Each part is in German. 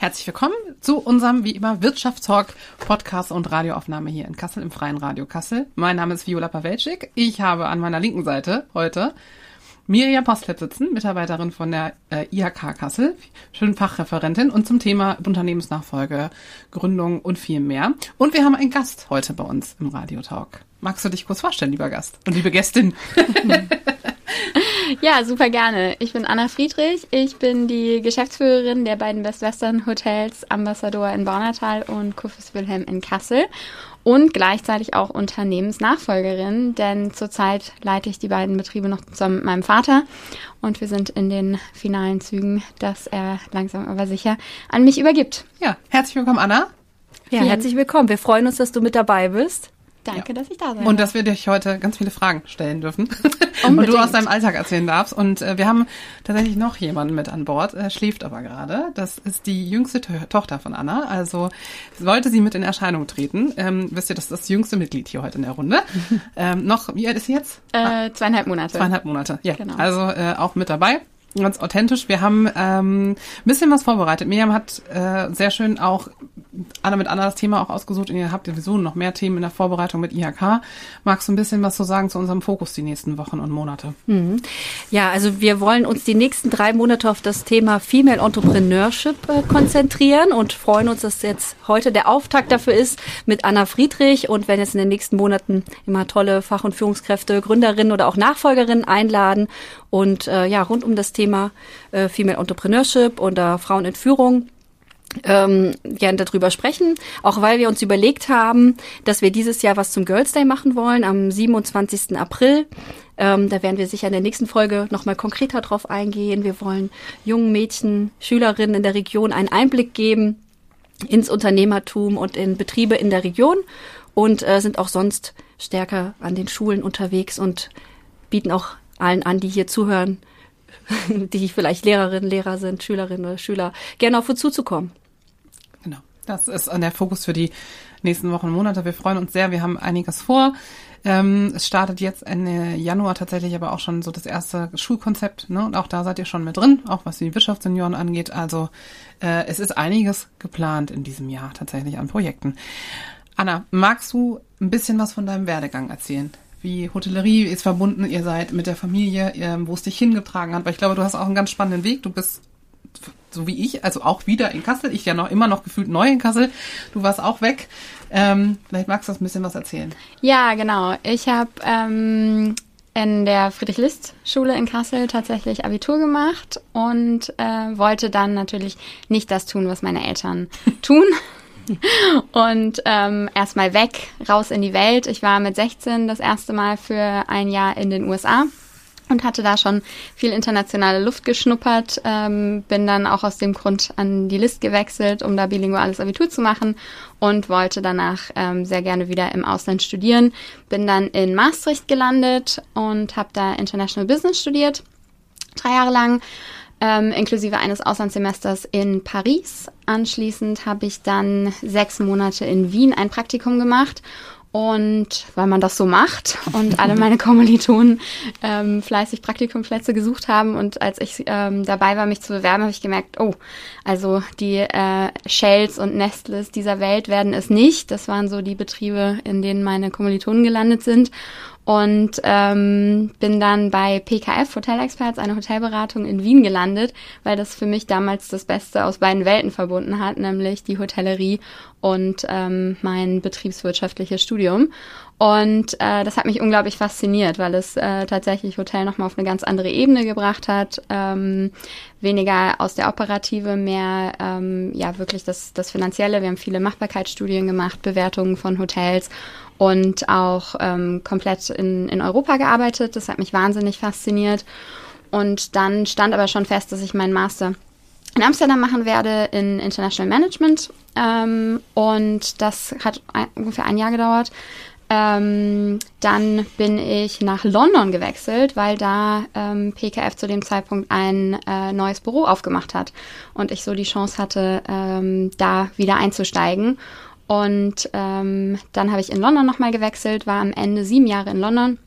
Herzlich willkommen zu unserem, wie immer, Wirtschaftstalk, Podcast und Radioaufnahme hier in Kassel, im Freien Radio Kassel. Mein Name ist Viola Pawelczyk. Ich habe an meiner linken Seite heute Mirja Postlett sitzen, Mitarbeiterin von der äh, IHK Kassel, schön Fachreferentin und zum Thema Unternehmensnachfolge, Gründung und viel mehr. Und wir haben einen Gast heute bei uns im Radiotalk. Magst du dich kurz vorstellen, lieber Gast und liebe Gästin? Ja, super gerne. Ich bin Anna Friedrich. Ich bin die Geschäftsführerin der beiden Best Western Hotels Ambassador in Bornatal und Kufis Wilhelm in Kassel und gleichzeitig auch Unternehmensnachfolgerin, denn zurzeit leite ich die beiden Betriebe noch zusammen mit meinem Vater und wir sind in den finalen Zügen, dass er langsam aber sicher an mich übergibt. Ja, herzlich willkommen, Anna. Ja, herzlich willkommen. Wir freuen uns, dass du mit dabei bist. Danke, ja. dass ich da sein Und dass wir dich heute ganz viele Fragen stellen dürfen. und du aus deinem Alltag erzählen darfst. Und äh, wir haben tatsächlich noch jemanden mit an Bord, Er schläft aber gerade. Das ist die jüngste to Tochter von Anna. Also sollte sie mit in Erscheinung treten, ähm, wisst ihr, das ist das jüngste Mitglied hier heute in der Runde. ähm, noch, wie alt ist sie jetzt? Äh, zweieinhalb Monate. Zweieinhalb Monate, ja. Genau. Also äh, auch mit dabei ganz authentisch. Wir haben ähm, ein bisschen was vorbereitet. Miriam hat äh, sehr schön auch Anna mit Anna das Thema auch ausgesucht und ihr habt sowieso noch mehr Themen in der Vorbereitung mit IHK. Magst du ein bisschen was zu sagen zu unserem Fokus die nächsten Wochen und Monate? Mhm. Ja, also wir wollen uns die nächsten drei Monate auf das Thema Female Entrepreneurship äh, konzentrieren und freuen uns, dass jetzt heute der Auftakt dafür ist mit Anna Friedrich und wenn jetzt in den nächsten Monaten immer tolle Fach- und Führungskräfte, Gründerinnen oder auch Nachfolgerinnen einladen und äh, ja, rund um das Thema äh, Female Entrepreneurship oder Frauen in Führung ähm, gerne darüber sprechen, auch weil wir uns überlegt haben, dass wir dieses Jahr was zum Girls Day machen wollen am 27. April. Ähm, da werden wir sicher in der nächsten Folge nochmal konkreter drauf eingehen. Wir wollen jungen Mädchen, Schülerinnen in der Region einen Einblick geben ins Unternehmertum und in Betriebe in der Region und äh, sind auch sonst stärker an den Schulen unterwegs und bieten auch allen an, die hier zuhören, die vielleicht Lehrerinnen, Lehrer sind, Schülerinnen oder Schüler, gerne auf uns zuzukommen. Das ist der Fokus für die nächsten Wochen und Monate. Wir freuen uns sehr. Wir haben einiges vor. Ähm, es startet jetzt Ende Januar tatsächlich aber auch schon so das erste Schulkonzept. Ne? Und auch da seid ihr schon mit drin, auch was die Wirtschaftssenioren angeht. Also äh, es ist einiges geplant in diesem Jahr tatsächlich an Projekten. Anna, magst du ein bisschen was von deinem Werdegang erzählen? wie Hotellerie ist verbunden, ihr seid mit der Familie, wo es dich hingetragen hat. Weil ich glaube, du hast auch einen ganz spannenden Weg. Du bist so wie ich, also auch wieder in Kassel. Ich ja noch immer noch gefühlt neu in Kassel. Du warst auch weg. Ähm, vielleicht magst du uns ein bisschen was erzählen. Ja, genau. Ich habe ähm, in der Friedrich-List-Schule in Kassel tatsächlich Abitur gemacht und äh, wollte dann natürlich nicht das tun, was meine Eltern tun. und ähm, erstmal weg, raus in die Welt. Ich war mit 16 das erste Mal für ein Jahr in den USA und hatte da schon viel internationale Luft geschnuppert. Ähm, bin dann auch aus dem Grund an die List gewechselt, um da bilinguales Abitur zu machen und wollte danach ähm, sehr gerne wieder im Ausland studieren. Bin dann in Maastricht gelandet und habe da International Business studiert, drei Jahre lang ähm, inklusive eines Auslandssemesters in Paris. Anschließend habe ich dann sechs Monate in Wien ein Praktikum gemacht und weil man das so macht und alle meine Kommilitonen ähm, fleißig Praktikumplätze gesucht haben und als ich ähm, dabei war, mich zu bewerben, habe ich gemerkt, oh, also die äh, Shells und Nestles dieser Welt werden es nicht. Das waren so die Betriebe, in denen meine Kommilitonen gelandet sind und ähm, bin dann bei PKF Hotel Experts, eine Hotelberatung in Wien gelandet, weil das für mich damals das Beste aus beiden Welten verbunden hat, nämlich die Hotellerie und ähm, mein betriebswirtschaftliches Studium. Und äh, das hat mich unglaublich fasziniert, weil es äh, tatsächlich Hotel nochmal auf eine ganz andere Ebene gebracht hat. Ähm, weniger aus der Operative, mehr ähm, ja wirklich das, das Finanzielle. Wir haben viele Machbarkeitsstudien gemacht, Bewertungen von Hotels und auch ähm, komplett in, in Europa gearbeitet. Das hat mich wahnsinnig fasziniert. Und dann stand aber schon fest, dass ich meinen Master in Amsterdam machen werde in International Management. Ähm, und das hat ein, ungefähr ein Jahr gedauert. Ähm, dann bin ich nach London gewechselt, weil da ähm, PKF zu dem Zeitpunkt ein äh, neues Büro aufgemacht hat und ich so die Chance hatte, ähm, da wieder einzusteigen. Und ähm, dann habe ich in London nochmal gewechselt, war am Ende sieben Jahre in London.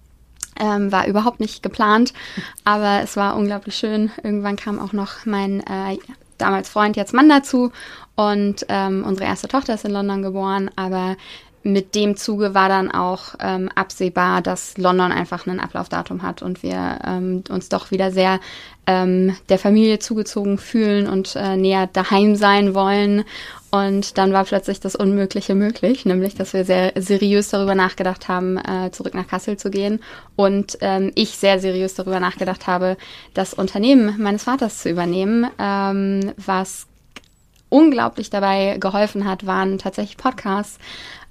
Ähm, war überhaupt nicht geplant, aber es war unglaublich schön. Irgendwann kam auch noch mein äh, damals Freund, jetzt Mann dazu und ähm, unsere erste Tochter ist in London geboren, aber mit dem Zuge war dann auch ähm, absehbar, dass London einfach ein Ablaufdatum hat und wir ähm, uns doch wieder sehr ähm, der Familie zugezogen fühlen und äh, näher daheim sein wollen. Und dann war plötzlich das Unmögliche möglich, nämlich dass wir sehr seriös darüber nachgedacht haben, äh, zurück nach Kassel zu gehen. Und ähm, ich sehr seriös darüber nachgedacht habe, das Unternehmen meines Vaters zu übernehmen, ähm, was unglaublich dabei geholfen hat, waren tatsächlich Podcasts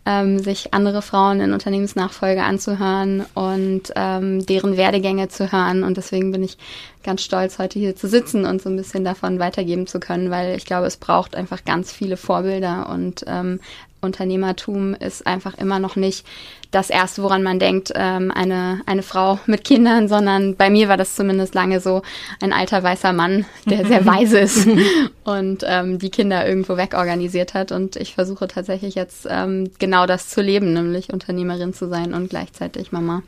ähm, sich andere Frauen in Unternehmensnachfolge anzuhören und ähm, deren Werdegänge zu hören. Und deswegen bin ich ganz stolz, heute hier zu sitzen und so ein bisschen davon weitergeben zu können, weil ich glaube, es braucht einfach ganz viele Vorbilder und ähm, Unternehmertum ist einfach immer noch nicht das Erste, woran man denkt, ähm, eine, eine Frau mit Kindern, sondern bei mir war das zumindest lange so ein alter weißer Mann, der sehr weise ist und ähm, die Kinder irgendwo wegorganisiert hat. Und ich versuche tatsächlich jetzt ähm, genau das zu leben, nämlich Unternehmerin zu sein und gleichzeitig Mama.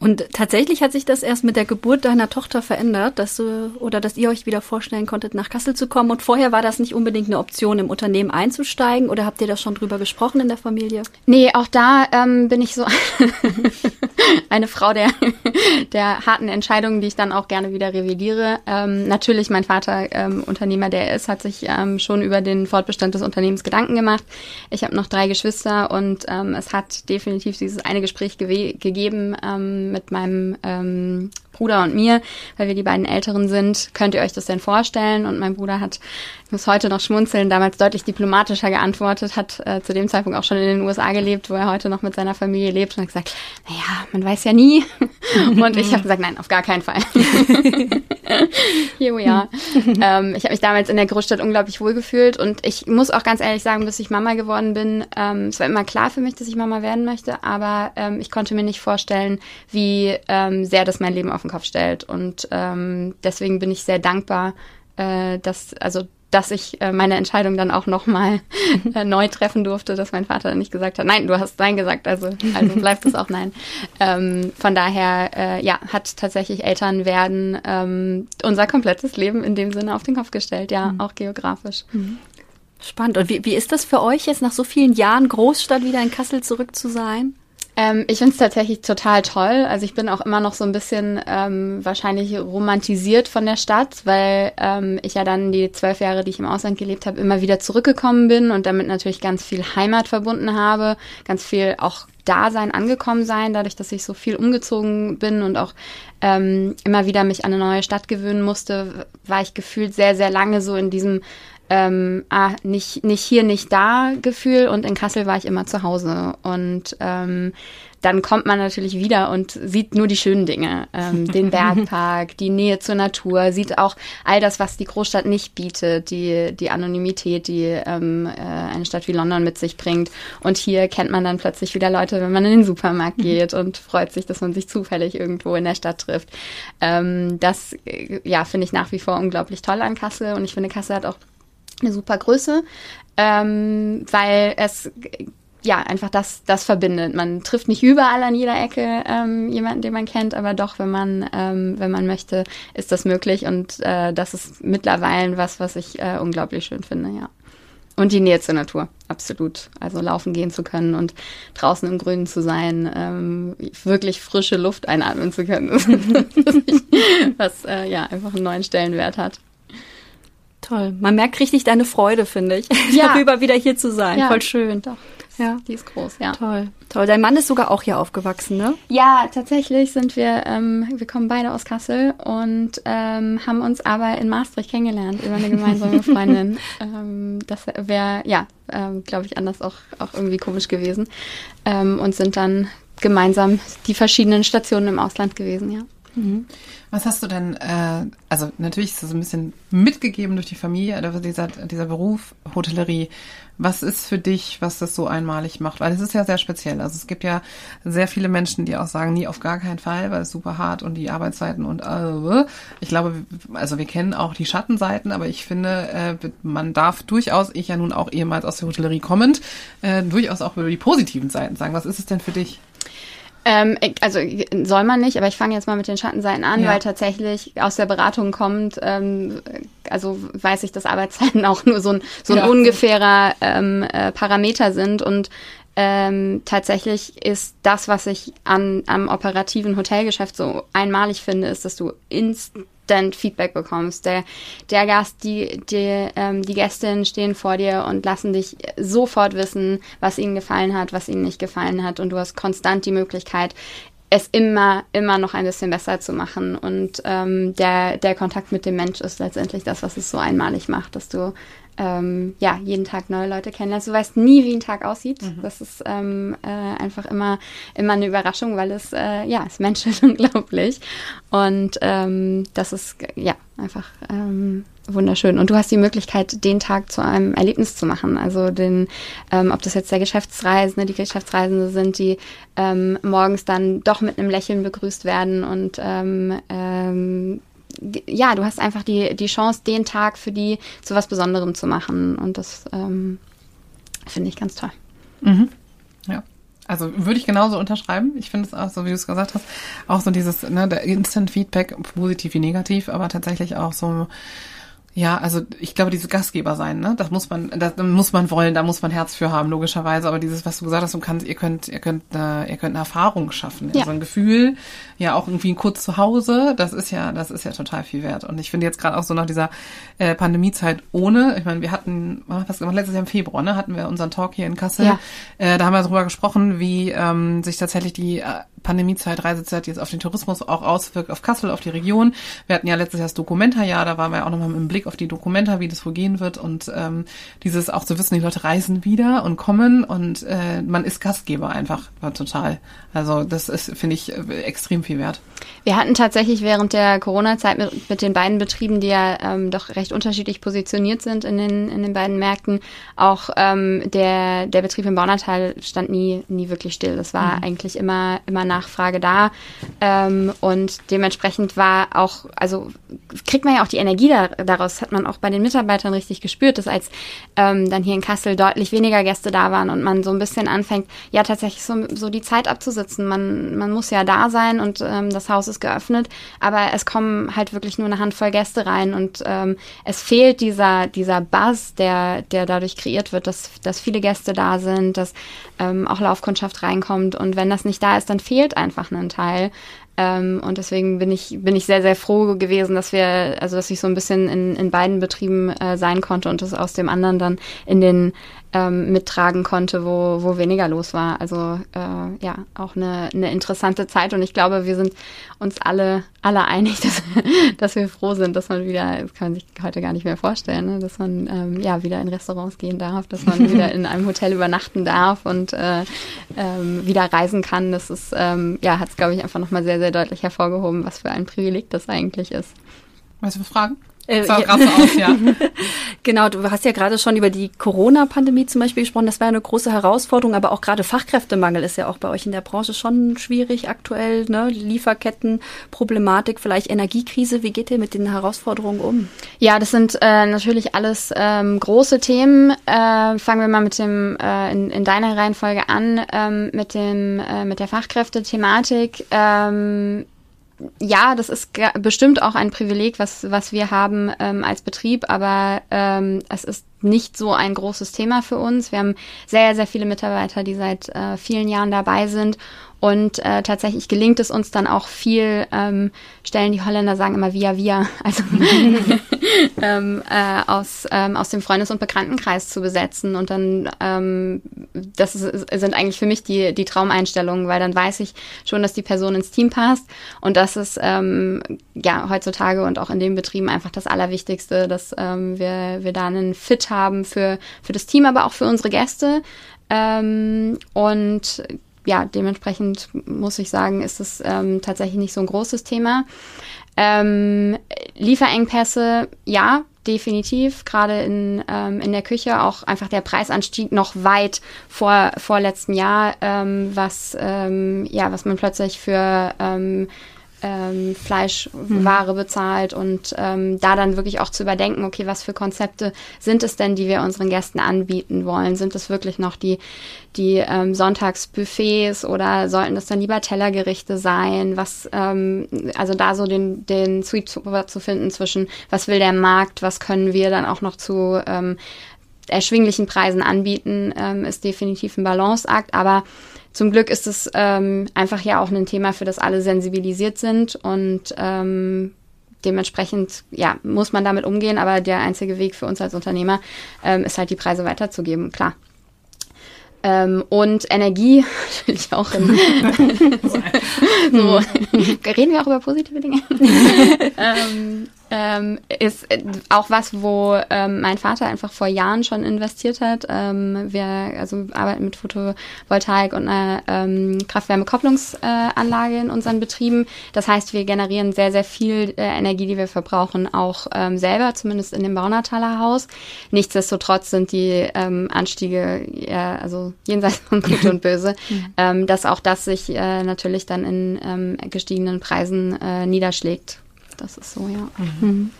Und tatsächlich hat sich das erst mit der Geburt deiner Tochter verändert, dass du oder dass ihr euch wieder vorstellen konntet, nach Kassel zu kommen. Und vorher war das nicht unbedingt eine Option, im Unternehmen einzusteigen oder habt ihr das schon drüber gesprochen in der Familie? Nee, auch da ähm, bin ich so eine Frau der, der harten Entscheidungen, die ich dann auch gerne wieder revidiere. Ähm, natürlich, mein Vater, ähm, Unternehmer, der ist, hat sich ähm, schon über den Fortbestand des Unternehmens Gedanken gemacht. Ich habe noch drei Geschwister und ähm, es hat definitiv dieses eine Gespräch gegeben, ähm, mit meinem ähm, Bruder und mir, weil wir die beiden Älteren sind. Könnt ihr euch das denn vorstellen? Und mein Bruder hat, ich muss heute noch schmunzeln, damals deutlich diplomatischer geantwortet, hat äh, zu dem Zeitpunkt auch schon in den USA gelebt, wo er heute noch mit seiner Familie lebt und hat gesagt, naja, man weiß ja nie. und ich habe gesagt, nein, auf gar keinen Fall. Here we are. ähm, ich habe mich damals in der Großstadt unglaublich wohl gefühlt und ich muss auch ganz ehrlich sagen, bis ich Mama geworden bin, ähm, es war immer klar für mich, dass ich Mama werden möchte, aber ähm, ich konnte mir nicht vorstellen, wie ähm, sehr das mein Leben auf den Kopf stellt. Und ähm, deswegen bin ich sehr dankbar, äh, dass, also dass ich äh, meine Entscheidung dann auch nochmal äh, neu treffen durfte, dass mein Vater nicht gesagt hat, nein, du hast Nein gesagt, also, also bleibt es auch Nein. Ähm, von daher, äh, ja, hat tatsächlich Eltern werden ähm, unser komplettes Leben in dem Sinne auf den Kopf gestellt, ja, mhm. auch geografisch. Mhm. Spannend. Und wie, wie ist das für euch jetzt nach so vielen Jahren Großstadt wieder in Kassel zurück zu sein? Ähm, ich finde es tatsächlich total toll. Also ich bin auch immer noch so ein bisschen ähm, wahrscheinlich romantisiert von der Stadt, weil ähm, ich ja dann die zwölf Jahre, die ich im Ausland gelebt habe, immer wieder zurückgekommen bin und damit natürlich ganz viel Heimat verbunden habe, ganz viel auch Dasein, angekommen sein, dadurch, dass ich so viel umgezogen bin und auch ähm, immer wieder mich an eine neue Stadt gewöhnen musste, war ich gefühlt sehr, sehr lange so in diesem ähm, ah, nicht, nicht hier, nicht da Gefühl und in Kassel war ich immer zu Hause. Und ähm, dann kommt man natürlich wieder und sieht nur die schönen Dinge. Ähm, den Bergpark, die Nähe zur Natur, sieht auch all das, was die Großstadt nicht bietet, die, die Anonymität, die ähm, äh, eine Stadt wie London mit sich bringt. Und hier kennt man dann plötzlich wieder Leute, wenn man in den Supermarkt mhm. geht und freut sich, dass man sich zufällig irgendwo in der Stadt trifft. Ähm, das, äh, ja, finde ich nach wie vor unglaublich toll an Kassel und ich finde, Kassel hat auch eine super Größe, ähm, weil es ja einfach das, das verbindet. Man trifft nicht überall an jeder Ecke ähm, jemanden, den man kennt, aber doch, wenn man, ähm, wenn man möchte, ist das möglich und äh, das ist mittlerweile was, was ich äh, unglaublich schön finde, ja. Und die Nähe zur Natur, absolut. Also laufen gehen zu können und draußen im Grünen zu sein, ähm, wirklich frische Luft einatmen zu können, was äh, ja einfach einen neuen Stellenwert hat. Toll. Man merkt richtig deine Freude, finde ich, ja. darüber wieder hier zu sein. Ja. Voll schön. Doch. Ja. Die ist groß, ja. Toll. Toll. Dein Mann ist sogar auch hier aufgewachsen, ne? Ja, tatsächlich sind wir, ähm, wir kommen beide aus Kassel und ähm, haben uns aber in Maastricht kennengelernt über eine gemeinsame Freundin. ähm, das wäre, ja, ähm, glaube ich, anders auch, auch irgendwie komisch gewesen. Ähm, und sind dann gemeinsam die verschiedenen Stationen im Ausland gewesen, ja. Mhm. Was hast du denn, äh, also natürlich ist das ein bisschen mitgegeben durch die Familie, dieser, dieser Beruf Hotellerie. Was ist für dich, was das so einmalig macht? Weil es ist ja sehr speziell. Also es gibt ja sehr viele Menschen, die auch sagen, nie auf gar keinen Fall, weil es super hart und die Arbeitszeiten und äh, ich glaube, also wir kennen auch die Schattenseiten, aber ich finde, äh, man darf durchaus, ich ja nun auch ehemals aus der Hotellerie kommend, äh, durchaus auch über die positiven Seiten sagen. Was ist es denn für dich? Ähm, also soll man nicht, aber ich fange jetzt mal mit den Schattenseiten an, ja. weil tatsächlich aus der Beratung kommt, ähm, also weiß ich, dass Arbeitszeiten auch nur so ein, so ein ja. ungefährer ähm, äh, Parameter sind und ähm, tatsächlich ist das, was ich an, am operativen Hotelgeschäft so einmalig finde, ist, dass du instant Feedback bekommst. Der, der Gast, die, die, ähm, die Gästinnen stehen vor dir und lassen dich sofort wissen, was ihnen gefallen hat, was ihnen nicht gefallen hat. Und du hast konstant die Möglichkeit, es immer, immer noch ein bisschen besser zu machen. Und ähm, der, der Kontakt mit dem Mensch ist letztendlich das, was es so einmalig macht, dass du ähm, ja, jeden Tag neue Leute kennenlernst. Du weißt nie, wie ein Tag aussieht. Mhm. Das ist ähm, äh, einfach immer, immer eine Überraschung, weil es, äh, ja, es menschelt unglaublich. Und ähm, das ist, ja, einfach ähm, wunderschön. Und du hast die Möglichkeit, den Tag zu einem Erlebnis zu machen. Also den, ähm, ob das jetzt der Geschäftsreisende, die Geschäftsreisende sind, die ähm, morgens dann doch mit einem Lächeln begrüßt werden und ähm, ähm, ja, du hast einfach die, die Chance, den Tag für die zu was Besonderem zu machen. Und das ähm, finde ich ganz toll. Mhm. Ja. Also würde ich genauso unterschreiben. Ich finde es auch so, wie du es gesagt hast, auch so dieses, ne, der Instant Feedback, positiv wie negativ, aber tatsächlich auch so ja, also ich glaube, diese Gastgeber sein, ne? Das muss man, das muss man wollen, da muss man Herz für haben, logischerweise. Aber dieses, was du gesagt hast, du kannst, ihr könnt, ihr könnt, äh, ihr könnt eine Erfahrung schaffen, ja. so ein Gefühl, ja auch irgendwie kurz zu Hause, das ist ja, das ist ja total viel wert. Und ich finde jetzt gerade auch so nach dieser äh, Pandemiezeit ohne, ich meine, wir hatten, was gemacht, letztes Jahr im Februar, ne, hatten wir unseren Talk hier in Kassel. Ja. Äh, da haben wir darüber gesprochen, wie ähm, sich tatsächlich die äh, Pandemiezeit, Reisezeit jetzt auf den Tourismus auch auswirkt, auf Kassel, auf die Region. Wir hatten ja letztes Jahr das Dokumenta-Jahr, da waren wir auch nochmal mit dem Blick auf die Dokumenta, wie das wohl gehen wird und ähm, dieses auch zu wissen, die Leute reisen wieder und kommen und äh, man ist Gastgeber einfach, war total. Also das ist, finde ich, äh, extrem viel wert. Wir hatten tatsächlich während der Corona-Zeit mit, mit den beiden Betrieben, die ja ähm, doch recht unterschiedlich positioniert sind in den, in den beiden Märkten, auch ähm, der, der Betrieb im Baunatal stand nie, nie wirklich still. Das war mhm. eigentlich immer, immer Nachfrage da. Ähm, und dementsprechend war auch, also kriegt man ja auch die Energie da, daraus, hat man auch bei den Mitarbeitern richtig gespürt, dass als ähm, dann hier in Kassel deutlich weniger Gäste da waren und man so ein bisschen anfängt, ja tatsächlich so, so die Zeit abzusitzen. Man, man muss ja da sein und ähm, das Haus ist geöffnet, aber es kommen halt wirklich nur eine Handvoll Gäste rein und ähm, es fehlt dieser, dieser Buzz, der, der dadurch kreiert wird, dass, dass viele Gäste da sind, dass ähm, auch Laufkundschaft reinkommt und wenn das nicht da ist, dann fehlt einfach ein Teil. Ähm, und deswegen bin ich, bin ich sehr, sehr froh gewesen, dass wir, also dass ich so ein bisschen in, in beiden Betrieben äh, sein konnte und das aus dem anderen dann in den ähm, mittragen konnte, wo, wo weniger los war. Also äh, ja, auch eine, eine interessante Zeit und ich glaube, wir sind uns alle, alle einig, dass, dass wir froh sind, dass man wieder, das kann man sich heute gar nicht mehr vorstellen, ne? dass man ähm, ja wieder in Restaurants gehen darf, dass man wieder in einem Hotel übernachten darf und äh, ähm, wieder reisen kann. Das ist, ähm, ja, hat es, glaube ich, einfach nochmal sehr, sehr deutlich hervorgehoben, was für ein Privileg das eigentlich ist. Weißt du, Fragen? Äh, ja. aus, ja. genau, du hast ja gerade schon über die Corona-Pandemie zum Beispiel gesprochen. Das war eine große Herausforderung, aber auch gerade Fachkräftemangel ist ja auch bei euch in der Branche schon schwierig aktuell. Ne? Lieferketten, Problematik, vielleicht Energiekrise. Wie geht ihr mit den Herausforderungen um? Ja, das sind äh, natürlich alles ähm, große Themen. Äh, fangen wir mal mit dem äh, in, in deiner Reihenfolge an ähm, mit dem äh, mit der Fachkräftethematik. Ähm, ja, das ist bestimmt auch ein Privileg, was, was wir haben ähm, als Betrieb, aber ähm, es ist nicht so ein großes Thema für uns. Wir haben sehr, sehr viele Mitarbeiter, die seit äh, vielen Jahren dabei sind und äh, tatsächlich gelingt es uns dann auch viel, ähm, Stellen die Holländer sagen immer via via, also ähm, äh, aus, ähm, aus dem Freundes- und Bekanntenkreis zu besetzen. Und dann, ähm, das ist, sind eigentlich für mich die, die Traumeinstellungen, weil dann weiß ich schon, dass die Person ins Team passt. Und das ist ähm, ja heutzutage und auch in den Betrieben einfach das Allerwichtigste, dass ähm, wir, wir da einen Fit haben für, für das Team, aber auch für unsere Gäste. Ähm, und ja, dementsprechend muss ich sagen, ist es ähm, tatsächlich nicht so ein großes Thema. Ähm, Lieferengpässe, ja, definitiv. Gerade in, ähm, in der Küche auch einfach der Preisanstieg noch weit vor, vor letzten Jahr, ähm, was, ähm, ja, was man plötzlich für ähm, ähm, Fleischware mhm. bezahlt und ähm, da dann wirklich auch zu überdenken, okay, was für Konzepte sind es denn, die wir unseren Gästen anbieten wollen? Sind es wirklich noch die, die ähm, Sonntagsbuffets oder sollten das dann lieber Tellergerichte sein? Was, ähm, also da so den, den Sweet zu finden zwischen, was will der Markt, was können wir dann auch noch zu ähm, erschwinglichen Preisen anbieten, ähm, ist definitiv ein Balanceakt, aber zum Glück ist es ähm, einfach ja auch ein Thema, für das alle sensibilisiert sind und ähm, dementsprechend ja muss man damit umgehen. Aber der einzige Weg für uns als Unternehmer ähm, ist halt die Preise weiterzugeben, klar. Ähm, und Energie natürlich auch. In, so, reden wir auch über positive Dinge. ähm, ähm, ist äh, auch was, wo ähm, mein Vater einfach vor Jahren schon investiert hat. Ähm, wir also arbeiten mit Photovoltaik und einer ähm, Kraft-Wärme-Kopplungsanlage in unseren Betrieben. Das heißt, wir generieren sehr, sehr viel äh, Energie, die wir verbrauchen, auch ähm, selber, zumindest in dem Baunataler Haus. Nichtsdestotrotz sind die ähm, Anstiege ja, also jenseits von Gut und Böse, mhm. ähm, dass auch das sich äh, natürlich dann in ähm, gestiegenen Preisen äh, niederschlägt das ist so, ja. Mhm. mhm.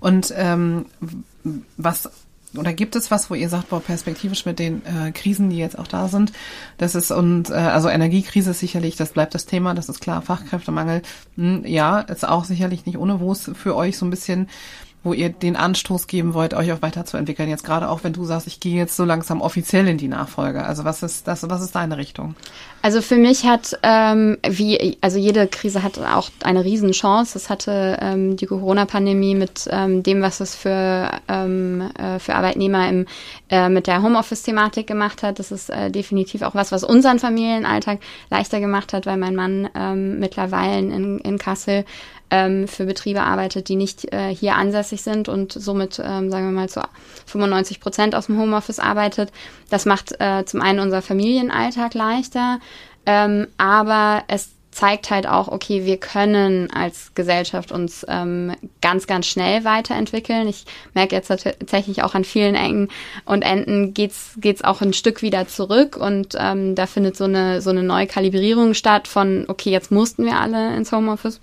Und ähm, was oder gibt es was, wo ihr sagt, boah, perspektivisch mit den äh, Krisen, die jetzt auch da sind, das ist und äh, also Energiekrise ist sicherlich, das bleibt das Thema, das ist klar, Fachkräftemangel, mh, hm, ja, ist auch sicherlich nicht ohne, wo es für euch so ein bisschen wo ihr den Anstoß geben wollt, euch auch weiterzuentwickeln. Jetzt gerade auch, wenn du sagst, ich gehe jetzt so langsam offiziell in die Nachfolge. Also was ist das, was ist deine Richtung? Also für mich hat, ähm, wie, also jede Krise hat auch eine Riesenchance. Das hatte ähm, die Corona-Pandemie mit ähm, dem, was es für, ähm, äh, für Arbeitnehmer im, äh, mit der Homeoffice-Thematik gemacht hat. Das ist äh, definitiv auch was, was unseren Familienalltag leichter gemacht hat, weil mein Mann ähm, mittlerweile in, in Kassel ähm, für Betriebe arbeitet, die nicht äh, hier ansässig sind und somit, ähm, sagen wir mal, zu 95 Prozent aus dem Homeoffice arbeitet. Das macht äh, zum einen unser Familienalltag leichter, ähm, aber es zeigt halt auch, okay, wir können als Gesellschaft uns ähm, ganz, ganz schnell weiterentwickeln. Ich merke jetzt tatsächlich auch an vielen Ecken und Enden geht's geht's auch ein Stück wieder zurück und ähm, da findet so eine so eine Neukalibrierung statt von, okay, jetzt mussten wir alle ins Homeoffice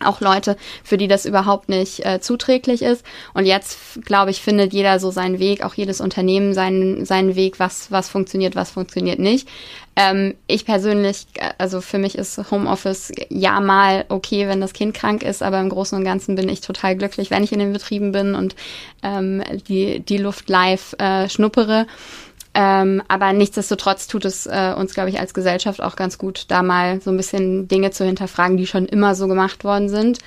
auch Leute, für die das überhaupt nicht äh, zuträglich ist. Und jetzt, glaube ich, findet jeder so seinen Weg, auch jedes Unternehmen seinen, seinen Weg, was, was funktioniert, was funktioniert nicht. Ähm, ich persönlich, äh, also für mich ist Homeoffice ja mal okay, wenn das Kind krank ist, aber im Großen und Ganzen bin ich total glücklich, wenn ich in den Betrieben bin und ähm, die, die Luft live äh, schnuppere. Ähm, aber nichtsdestotrotz tut es äh, uns, glaube ich, als Gesellschaft auch ganz gut, da mal so ein bisschen Dinge zu hinterfragen, die schon immer so gemacht worden sind.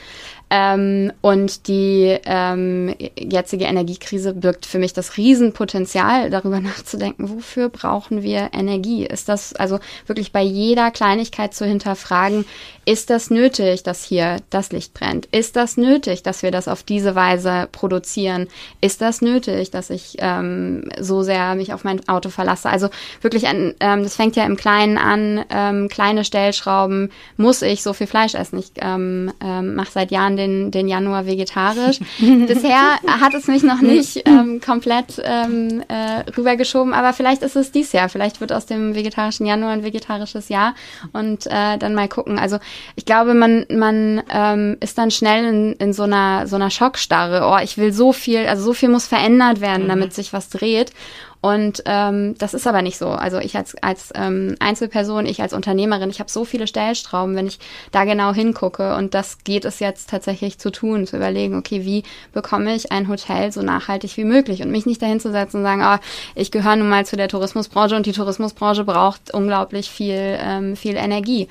Ähm, und die ähm, jetzige Energiekrise birgt für mich das Riesenpotenzial, darüber nachzudenken, wofür brauchen wir Energie? Ist das also wirklich bei jeder Kleinigkeit zu hinterfragen, ist das nötig, dass hier das Licht brennt? Ist das nötig, dass wir das auf diese Weise produzieren? Ist das nötig, dass ich ähm, so sehr mich auf mein Auto verlasse? Also wirklich, ein, ähm, das fängt ja im Kleinen an, ähm, kleine Stellschrauben, muss ich so viel Fleisch essen? Ich ähm, ähm, mache seit Jahren den, den Januar vegetarisch. Bisher hat es mich noch nicht ähm, komplett ähm, äh, rübergeschoben, aber vielleicht ist es dies Jahr. Vielleicht wird aus dem vegetarischen Januar ein vegetarisches Jahr und äh, dann mal gucken. Also ich glaube, man, man ähm, ist dann schnell in, in so einer so einer Schockstarre. Oh, ich will so viel, also so viel muss verändert werden, mhm. damit sich was dreht. Und ähm, das ist aber nicht so. Also ich als, als ähm, Einzelperson, ich als Unternehmerin, ich habe so viele Stellstrauben, wenn ich da genau hingucke. Und das geht es jetzt tatsächlich zu tun, zu überlegen, okay, wie bekomme ich ein Hotel so nachhaltig wie möglich und mich nicht dahin zu setzen und sagen, oh, ich gehöre nun mal zu der Tourismusbranche und die Tourismusbranche braucht unglaublich viel, ähm, viel Energie.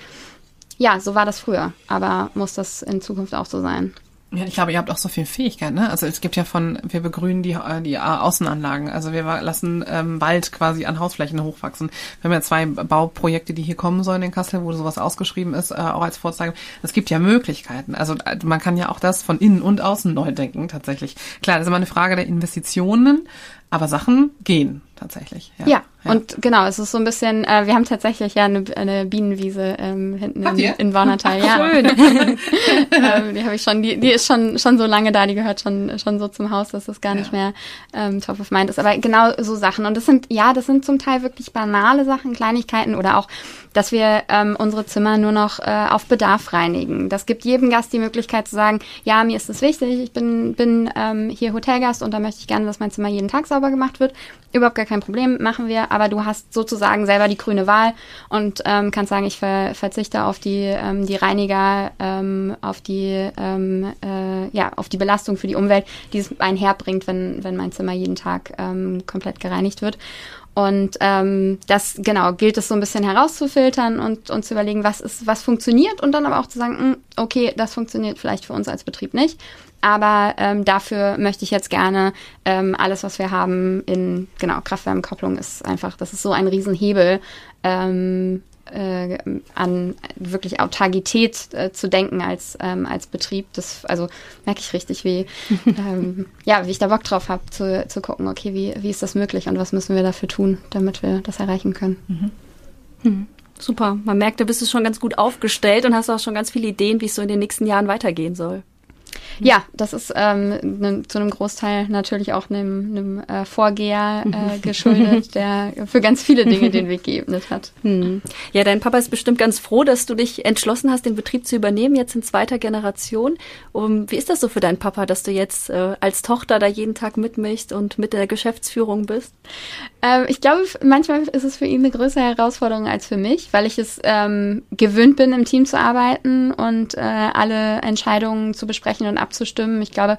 Ja, so war das früher, aber muss das in Zukunft auch so sein. Ja, ich glaube, ihr habt auch so viel Fähigkeit, ne? Also es gibt ja von, wir begrünen die, äh, die Außenanlagen, also wir lassen ähm, Wald quasi an Hausflächen hochwachsen. Wir haben ja zwei Bauprojekte, die hier kommen sollen in Kassel, wo sowas ausgeschrieben ist, äh, auch als Vorzeigen. Es gibt ja Möglichkeiten. Also äh, man kann ja auch das von innen und außen neu denken, tatsächlich. Klar, das ist immer eine Frage der Investitionen, aber Sachen gehen tatsächlich. Ja, ja, ja. und genau, es ist so ein bisschen, äh, wir haben tatsächlich ja eine, eine Bienenwiese ähm, hinten in, in Warnertal. ja. Schön. ähm, die habe ich schon, die, die ist schon schon so lange da, die gehört schon schon so zum Haus, dass das gar ja. nicht mehr ähm, top of mind ist. Aber genau so Sachen. Und das sind, ja, das sind zum Teil wirklich banale Sachen, Kleinigkeiten oder auch, dass wir ähm, unsere Zimmer nur noch äh, auf Bedarf reinigen. Das gibt jedem Gast die Möglichkeit zu sagen, ja, mir ist das wichtig, ich bin, bin ähm, hier Hotelgast und da möchte ich gerne, dass mein Zimmer jeden Tag sauber gemacht wird. Überhaupt gar kein Problem, machen wir, aber du hast sozusagen selber die grüne Wahl und ähm, kannst sagen, ich ver verzichte auf die, ähm, die Reiniger, ähm, auf die ähm, äh, ja, auf die Belastung für die Umwelt, die es einherbringt, wenn, wenn mein Zimmer jeden Tag ähm, komplett gereinigt wird. Und ähm, das genau gilt es so ein bisschen herauszufiltern und, und zu überlegen, was ist, was funktioniert und dann aber auch zu sagen, hm, okay, das funktioniert vielleicht für uns als Betrieb nicht, aber ähm, dafür möchte ich jetzt gerne ähm, alles, was wir haben in genau Kraftwärmekopplung ist einfach, das ist so ein Riesenhebel. Ähm, äh, an wirklich Autarkität äh, zu denken als, ähm, als Betrieb. Das also merke ich richtig, wie, ähm, ja, wie ich da Bock drauf habe, zu, zu gucken, okay, wie, wie ist das möglich und was müssen wir dafür tun, damit wir das erreichen können. Mhm. Mhm. Super, man merkt, du bist es schon ganz gut aufgestellt und hast auch schon ganz viele Ideen, wie es so in den nächsten Jahren weitergehen soll. Ja, das ist ähm, ne, zu einem Großteil natürlich auch einem, einem äh, Vorgeher äh, geschuldet, der für ganz viele Dinge den Weg geebnet hat. Hm. Ja, dein Papa ist bestimmt ganz froh, dass du dich entschlossen hast, den Betrieb zu übernehmen, jetzt in zweiter Generation. Um, wie ist das so für deinen Papa, dass du jetzt äh, als Tochter da jeden Tag mitmischst und mit der Geschäftsführung bist? Ähm, ich glaube, manchmal ist es für ihn eine größere Herausforderung als für mich, weil ich es ähm, gewöhnt bin, im Team zu arbeiten und äh, alle Entscheidungen zu besprechen und abzustimmen. Ich glaube,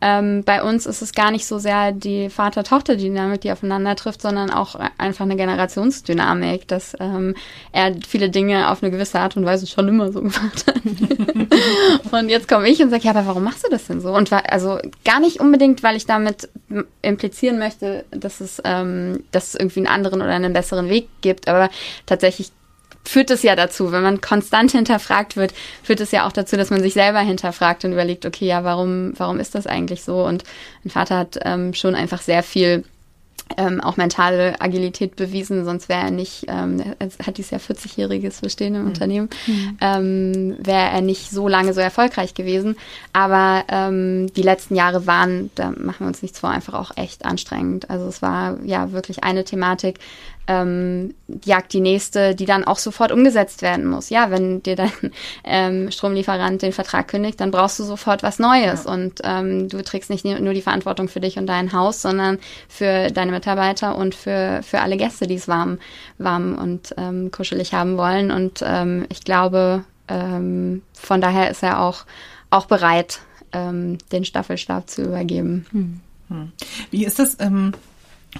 ähm, bei uns ist es gar nicht so sehr die Vater-Tochter-Dynamik, die aufeinander trifft, sondern auch einfach eine Generationsdynamik, dass ähm, er viele Dinge auf eine gewisse Art und Weise schon immer so gemacht hat. und jetzt komme ich und sage, ja, aber warum machst du das denn so? Und also gar nicht unbedingt, weil ich damit implizieren möchte, dass es, ähm, dass es irgendwie einen anderen oder einen besseren Weg gibt, aber tatsächlich führt es ja dazu, wenn man konstant hinterfragt wird, führt es ja auch dazu, dass man sich selber hinterfragt und überlegt, okay, ja, warum, warum ist das eigentlich so? Und mein Vater hat ähm, schon einfach sehr viel ähm, auch mentale Agilität bewiesen, sonst wäre er nicht, ähm, er hat dieses Jahr 40-jähriges Bestehen im mhm. Unternehmen, mhm. ähm, wäre er nicht so lange so erfolgreich gewesen. Aber ähm, die letzten Jahre waren, da machen wir uns nichts vor, einfach auch echt anstrengend. Also es war ja wirklich eine Thematik, ähm, jagt die nächste, die dann auch sofort umgesetzt werden muss. Ja, wenn dir dein ähm, Stromlieferant den Vertrag kündigt, dann brauchst du sofort was Neues ja. und ähm, du trägst nicht nur die Verantwortung für dich und dein Haus, sondern für deine Mitarbeiter und für, für alle Gäste, die es warm, warm und ähm, kuschelig haben wollen. Und ähm, ich glaube, ähm, von daher ist er auch, auch bereit, ähm, den Staffelstab zu übergeben. Hm. Hm. Wie ist das? Ähm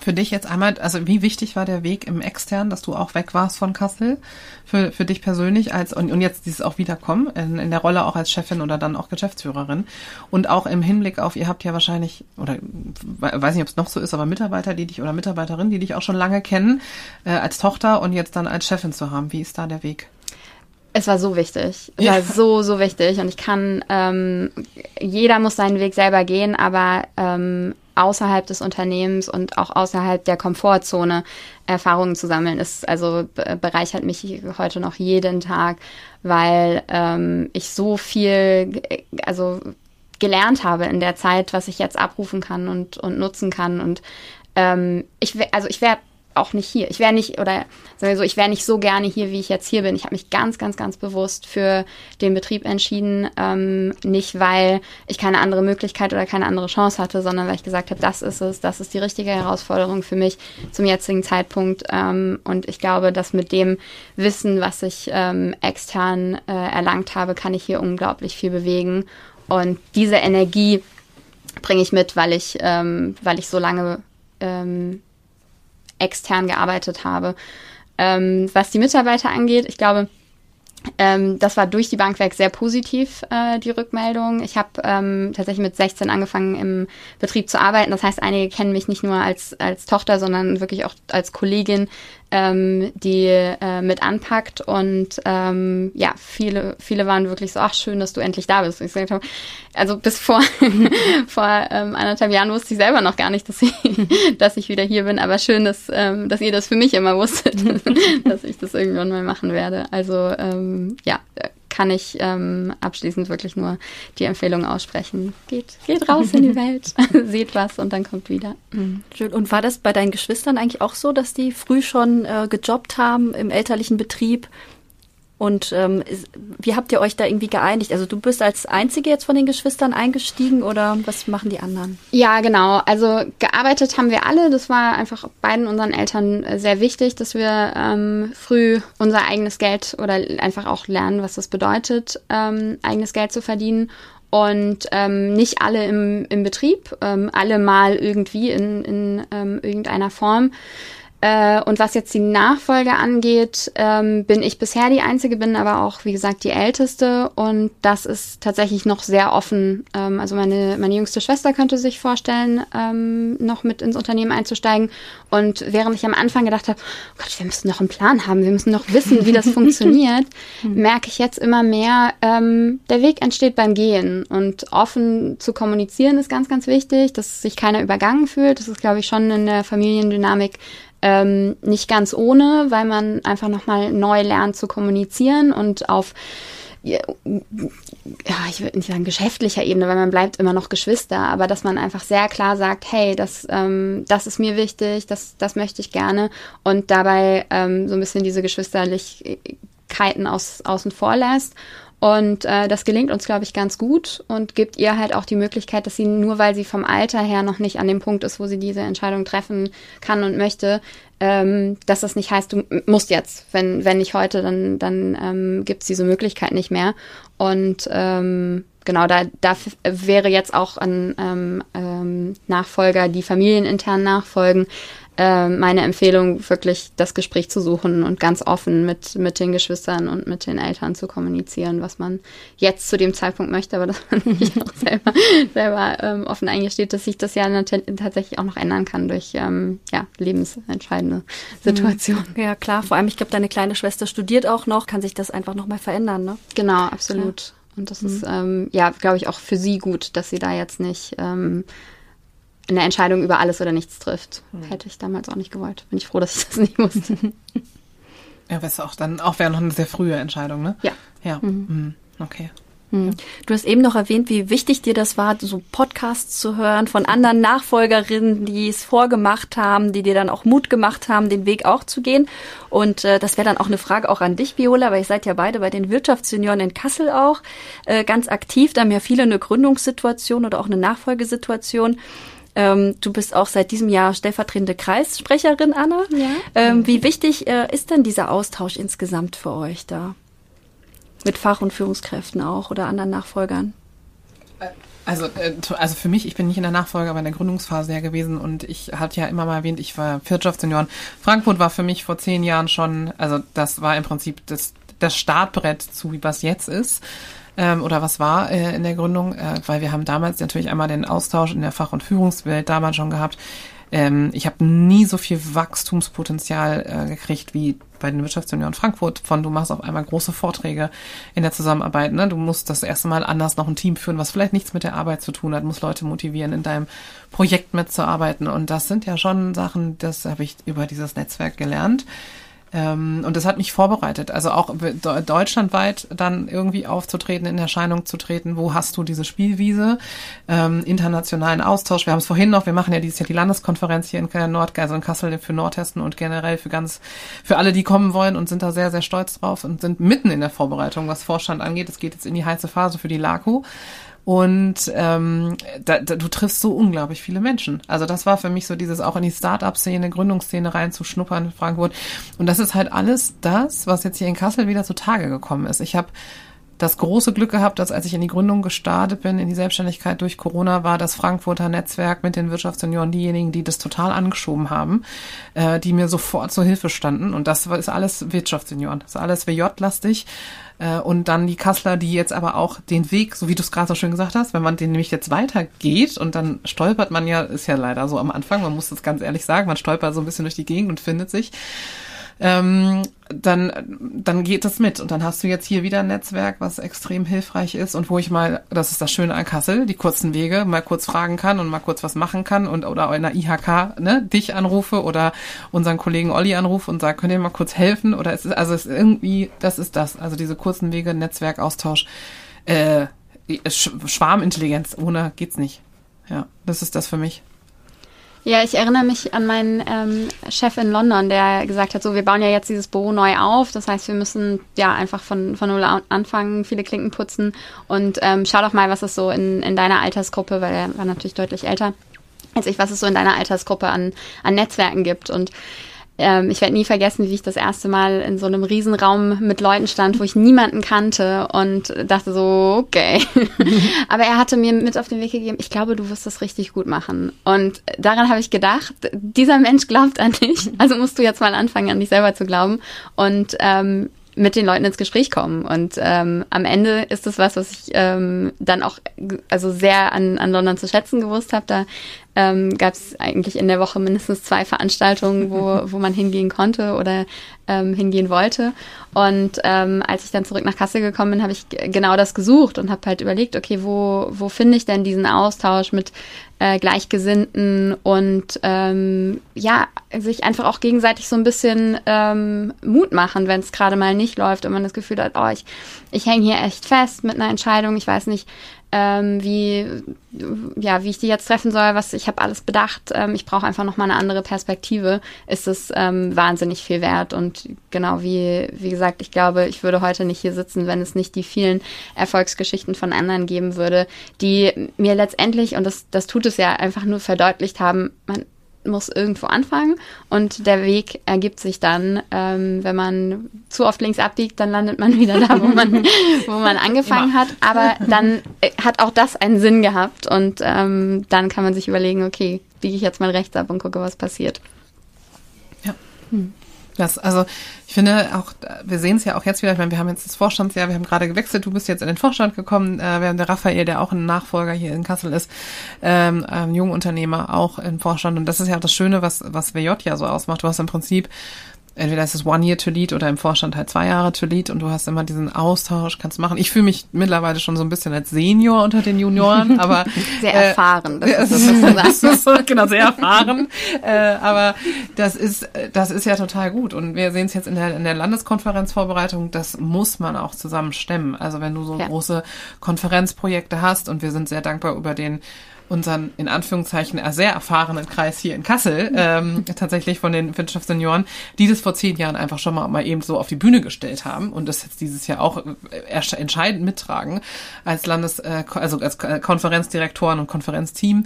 für dich jetzt einmal, also wie wichtig war der Weg im Extern, dass du auch weg warst von Kassel? Für, für dich persönlich als, und, und jetzt dieses auch wiederkommen, in, in der Rolle auch als Chefin oder dann auch Geschäftsführerin. Und auch im Hinblick auf, ihr habt ja wahrscheinlich, oder weiß nicht, ob es noch so ist, aber Mitarbeiter, die dich oder Mitarbeiterinnen, die dich auch schon lange kennen, äh, als Tochter und jetzt dann als Chefin zu haben. Wie ist da der Weg? Es war so wichtig. Es ja. war so, so wichtig. Und ich kann, ähm, jeder muss seinen Weg selber gehen, aber ähm, außerhalb des Unternehmens und auch außerhalb der Komfortzone Erfahrungen zu sammeln, ist also bereichert mich heute noch jeden Tag, weil ähm, ich so viel, also gelernt habe in der Zeit, was ich jetzt abrufen kann und, und nutzen kann. Und ähm, ich, also ich wäre auch nicht hier. Ich wäre nicht, oder sagen wir so, ich wäre nicht so gerne hier, wie ich jetzt hier bin. Ich habe mich ganz, ganz, ganz bewusst für den Betrieb entschieden. Ähm, nicht, weil ich keine andere Möglichkeit oder keine andere Chance hatte, sondern weil ich gesagt habe, das ist es, das ist die richtige Herausforderung für mich zum jetzigen Zeitpunkt. Ähm, und ich glaube, dass mit dem Wissen, was ich ähm, extern äh, erlangt habe, kann ich hier unglaublich viel bewegen. Und diese Energie bringe ich mit, weil ich, ähm, weil ich so lange ähm, extern gearbeitet habe. Ähm, was die Mitarbeiter angeht, ich glaube, ähm, das war durch die Bank weg sehr positiv, äh, die Rückmeldung. Ich habe ähm, tatsächlich mit 16 angefangen im Betrieb zu arbeiten. Das heißt, einige kennen mich nicht nur als, als Tochter, sondern wirklich auch als Kollegin ähm, die äh, mit anpackt. Und ähm, ja, viele, viele waren wirklich so, ach schön, dass du endlich da bist. Und ich gesagt habe, also bis vor, vor ähm, anderthalb Jahren wusste ich selber noch gar nicht, dass ich, dass ich wieder hier bin. Aber schön, dass, ähm, dass ihr das für mich immer wusstet, dass ich das irgendwann mal machen werde. Also ähm, ja, kann ich ähm, abschließend wirklich nur die Empfehlung aussprechen. Geht, geht raus in die Welt, seht was und dann kommt wieder. Mhm. Schön. Und war das bei deinen Geschwistern eigentlich auch so, dass die früh schon äh, gejobbt haben im elterlichen Betrieb? Und ähm, wie habt ihr euch da irgendwie geeinigt? Also du bist als Einzige jetzt von den Geschwistern eingestiegen oder was machen die anderen? Ja, genau. Also gearbeitet haben wir alle. Das war einfach beiden unseren Eltern äh, sehr wichtig, dass wir ähm, früh unser eigenes Geld oder einfach auch lernen, was das bedeutet, ähm, eigenes Geld zu verdienen. Und ähm, nicht alle im, im Betrieb, ähm, alle mal irgendwie in, in ähm, irgendeiner Form. Äh, und was jetzt die Nachfolge angeht, ähm, bin ich bisher die Einzige, bin aber auch, wie gesagt, die Älteste. Und das ist tatsächlich noch sehr offen. Ähm, also meine, meine jüngste Schwester könnte sich vorstellen, ähm, noch mit ins Unternehmen einzusteigen. Und während ich am Anfang gedacht habe, oh Gott, wir müssen noch einen Plan haben, wir müssen noch wissen, wie das funktioniert, merke ich jetzt immer mehr, ähm, der Weg entsteht beim Gehen. Und offen zu kommunizieren ist ganz, ganz wichtig, dass sich keiner übergangen fühlt. Das ist, glaube ich, schon in der Familiendynamik ähm, nicht ganz ohne, weil man einfach nochmal neu lernt zu kommunizieren und auf ja, ich würde nicht sagen geschäftlicher Ebene, weil man bleibt immer noch Geschwister, aber dass man einfach sehr klar sagt, hey, das, ähm, das ist mir wichtig, das, das möchte ich gerne und dabei ähm, so ein bisschen diese Geschwisterlichkeiten aus, außen vor lässt und äh, das gelingt uns, glaube ich, ganz gut und gibt ihr halt auch die Möglichkeit, dass sie nur weil sie vom Alter her noch nicht an dem Punkt ist, wo sie diese Entscheidung treffen kann und möchte, ähm, dass das nicht heißt, du musst jetzt. Wenn, wenn nicht heute, dann, dann ähm, gibt es diese Möglichkeit nicht mehr. Und ähm, genau, da, da wäre jetzt auch ein ähm, ähm, Nachfolger, die familienintern nachfolgen, äh, meine Empfehlung, wirklich das Gespräch zu suchen und ganz offen mit, mit den Geschwistern und mit den Eltern zu kommunizieren, was man jetzt zu dem Zeitpunkt möchte, aber dass man sich auch selber, selber ähm, offen eingesteht, dass sich das ja tatsächlich auch noch ändern kann durch ähm, ja, lebensentscheidende Situationen. Ja, klar. Vor allem, ich glaube, deine kleine Schwester studiert auch noch, kann sich das einfach nochmal verändern, ne? Genau, absolut. Klar. Und das mhm. ist, ähm, ja, glaube ich, auch für sie gut, dass sie da jetzt nicht ähm, eine Entscheidung über alles oder nichts trifft. Mhm. Hätte ich damals auch nicht gewollt. Bin ich froh, dass ich das nicht musste. Ja, du, auch dann auch wäre noch eine sehr frühe Entscheidung, ne? Ja. Ja. Mhm. mhm. Okay. Mhm. Du hast eben noch erwähnt, wie wichtig dir das war, so Podcasts zu hören von anderen Nachfolgerinnen, die es vorgemacht haben, die dir dann auch Mut gemacht haben, den Weg auch zu gehen. Und äh, das wäre dann auch eine Frage auch an dich, Viola, weil ihr seid ja beide bei den Wirtschaftssenioren in Kassel auch äh, ganz aktiv. Da haben ja viele eine Gründungssituation oder auch eine Nachfolgesituation. Ähm, du bist auch seit diesem Jahr stellvertretende Kreissprecherin, Anna. Ja. Ähm, wie wichtig äh, ist denn dieser Austausch insgesamt für euch da? Mit Fach- und Führungskräften auch oder anderen Nachfolgern? Also, äh, also für mich, ich bin nicht in der Nachfolge, aber in der Gründungsphase ja gewesen und ich hatte ja immer mal erwähnt, ich war Wirtschaftssenioren. Frankfurt war für mich vor zehn Jahren schon, also das war im Prinzip das, das Startbrett zu, wie was jetzt ist ähm, oder was war äh, in der Gründung, äh, weil wir haben damals natürlich einmal den Austausch in der Fach- und Führungswelt damals schon gehabt. Ähm, ich habe nie so viel Wachstumspotenzial äh, gekriegt wie bei den Wirtschaftsunion Frankfurt von du machst auf einmal große Vorträge in der Zusammenarbeit. Ne? Du musst das erste Mal anders noch ein Team führen, was vielleicht nichts mit der Arbeit zu tun hat, muss Leute motivieren, in deinem Projekt mitzuarbeiten. Und das sind ja schon Sachen, das habe ich über dieses Netzwerk gelernt. Ähm, und das hat mich vorbereitet, also auch deutschlandweit dann irgendwie aufzutreten, in Erscheinung zu treten. Wo hast du diese Spielwiese? Ähm, internationalen Austausch. Wir haben es vorhin noch, wir machen ja dieses Jahr die Landeskonferenz hier in Nord, also in Kassel für Nordhessen und generell für ganz, für alle, die kommen wollen und sind da sehr, sehr stolz drauf und sind mitten in der Vorbereitung, was Vorstand angeht. Es geht jetzt in die heiße Phase für die LACO. Und ähm, da, da, du triffst so unglaublich viele Menschen. Also das war für mich so dieses auch in die Start-up-Szene, Gründungsszene reinzuschnuppern in Frankfurt. Und das ist halt alles das, was jetzt hier in Kassel wieder zutage gekommen ist. Ich habe das große Glück gehabt, dass als ich in die Gründung gestartet bin, in die Selbstständigkeit durch Corona, war das Frankfurter Netzwerk mit den Wirtschaftssenioren diejenigen, die das total angeschoben haben, äh, die mir sofort zur Hilfe standen. Und das ist alles Wirtschaftssenioren, das ist alles WJ-lastig. Äh, und dann die Kassler, die jetzt aber auch den Weg, so wie du es gerade so schön gesagt hast, wenn man den nämlich jetzt weitergeht und dann stolpert man ja, ist ja leider so am Anfang, man muss das ganz ehrlich sagen, man stolpert so ein bisschen durch die Gegend und findet sich. Ähm, dann, dann geht es mit. Und dann hast du jetzt hier wieder ein Netzwerk, was extrem hilfreich ist und wo ich mal, das ist das Schöne an Kassel, die kurzen Wege, mal kurz fragen kann und mal kurz was machen kann und oder in der IHK, ne, dich anrufe oder unseren Kollegen Olli anrufe und sage, könnt ihr mal kurz helfen? Oder es ist, also es ist irgendwie, das ist das. Also diese kurzen Wege, Netzwerkaustausch, äh, Schwarmintelligenz, ohne geht's nicht. Ja, das ist das für mich. Ja, ich erinnere mich an meinen ähm, Chef in London, der gesagt hat, so, wir bauen ja jetzt dieses Büro neu auf. Das heißt, wir müssen ja einfach von, von null anfangen, viele Klinken putzen. Und ähm, schau doch mal, was es so in, in deiner Altersgruppe, weil er war natürlich deutlich älter als ich, was es so in deiner Altersgruppe an, an Netzwerken gibt. Und ähm, ich werde nie vergessen, wie ich das erste Mal in so einem Riesenraum mit Leuten stand, wo ich niemanden kannte und dachte so, okay. Aber er hatte mir mit auf den Weg gegeben, ich glaube, du wirst das richtig gut machen. Und daran habe ich gedacht, dieser Mensch glaubt an dich, also musst du jetzt mal anfangen, an dich selber zu glauben. Und ähm, mit den Leuten ins Gespräch kommen. Und ähm, am Ende ist das was, was ich ähm, dann auch also sehr an, an London zu schätzen gewusst habe. Da ähm, gab es eigentlich in der Woche mindestens zwei Veranstaltungen, wo, wo man hingehen konnte oder ähm, hingehen wollte. Und ähm, als ich dann zurück nach Kassel gekommen bin, habe ich genau das gesucht und habe halt überlegt, okay, wo, wo finde ich denn diesen Austausch mit äh, Gleichgesinnten und ähm, ja, sich einfach auch gegenseitig so ein bisschen ähm, Mut machen, wenn es gerade mal nicht läuft und man das Gefühl hat, oh, ich, ich hänge hier echt fest mit einer Entscheidung, ich weiß nicht, ähm, wie, ja, wie ich die jetzt treffen soll, was ich habe alles bedacht, ähm, ich brauche einfach nochmal eine andere Perspektive, ist es ähm, wahnsinnig viel wert. Und genau wie, wie gesagt, ich glaube, ich würde heute nicht hier sitzen, wenn es nicht die vielen Erfolgsgeschichten von anderen geben würde, die mir letztendlich, und das, das tut es ja einfach nur verdeutlicht haben, man muss irgendwo anfangen und der Weg ergibt sich dann, ähm, wenn man zu oft links abbiegt, dann landet man wieder da, wo man, wo man angefangen Immer. hat. Aber dann äh, hat auch das einen Sinn gehabt und ähm, dann kann man sich überlegen, okay, biege ich jetzt mal rechts ab und gucke, was passiert. Ja. Hm. Das, also ich finde auch, wir sehen es ja auch jetzt wieder, ich meine, wir haben jetzt das Vorstandsjahr, wir haben gerade gewechselt, du bist jetzt in den Vorstand gekommen, äh, wir haben der Raphael, der auch ein Nachfolger hier in Kassel ist, ähm, ein Jungunternehmer auch im Vorstand. Und das ist ja auch das Schöne, was, was WJ ja so ausmacht. Du hast im Prinzip entweder ist es One Year to Lead oder im Vorstand halt zwei Jahre to Lead und du hast immer diesen Austausch, kannst machen. Ich fühle mich mittlerweile schon so ein bisschen als Senior unter den Junioren, aber sehr äh, erfahren. Das ist, das ist, genau sehr erfahren. äh, aber das ist das ist ja total gut und wir sehen es jetzt in der in der Landeskonferenzvorbereitung. Das muss man auch zusammen stemmen. Also wenn du so ja. große Konferenzprojekte hast und wir sind sehr dankbar über den unseren in Anführungszeichen sehr erfahrenen Kreis hier in Kassel, ähm, tatsächlich von den Wirtschaftssenioren, die das vor zehn Jahren einfach schon mal, mal eben so auf die Bühne gestellt haben und das jetzt dieses Jahr auch äh, entscheidend mittragen als Landes, äh, also als Konferenzdirektoren und Konferenzteam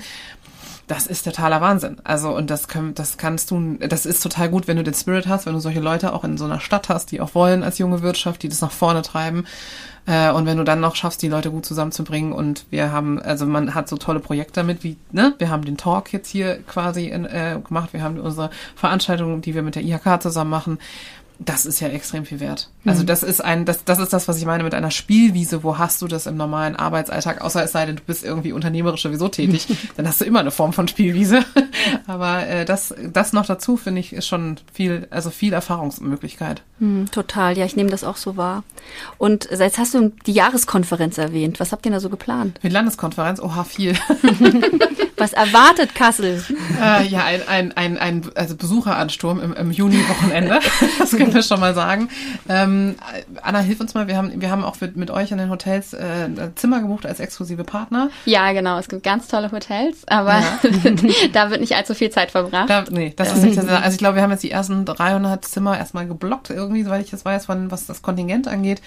das ist totaler Wahnsinn. Also, und das, können, das kannst du, das ist total gut, wenn du den Spirit hast, wenn du solche Leute auch in so einer Stadt hast, die auch wollen als junge Wirtschaft, die das nach vorne treiben. Äh, und wenn du dann noch schaffst, die Leute gut zusammenzubringen und wir haben, also man hat so tolle Projekte damit, wie, ne, wir haben den Talk jetzt hier quasi in, äh, gemacht, wir haben unsere Veranstaltung, die wir mit der IHK zusammen machen das ist ja extrem viel wert. Also mhm. das ist ein, das, das ist das, was ich meine mit einer Spielwiese. Wo hast du das im normalen Arbeitsalltag? Außer es sei denn, du bist irgendwie unternehmerisch sowieso tätig, dann hast du immer eine Form von Spielwiese. Aber äh, das, das noch dazu finde ich ist schon viel, also viel Erfahrungsmöglichkeit. Mhm, total, ja, ich nehme das auch so wahr. Und jetzt hast du die Jahreskonferenz erwähnt. Was habt ihr da so geplant? Die Landeskonferenz, oha, viel. Was erwartet Kassel? Äh, ja, ein, ein, ein, ein also Besucheransturm im, im Juni-Wochenende. Das können wir schon mal sagen. Ähm, Anna, hilf uns mal. Wir haben, wir haben auch mit, mit euch in den Hotels äh, Zimmer gebucht als exklusive Partner. Ja, genau. Es gibt ganz tolle Hotels, aber ja. da wird nicht allzu viel Zeit verbracht. Da, nee, das ist nicht, also ich glaube, wir haben jetzt die ersten 300 Zimmer erstmal geblockt, irgendwie, soweit ich das weiß, von, was das Kontingent angeht.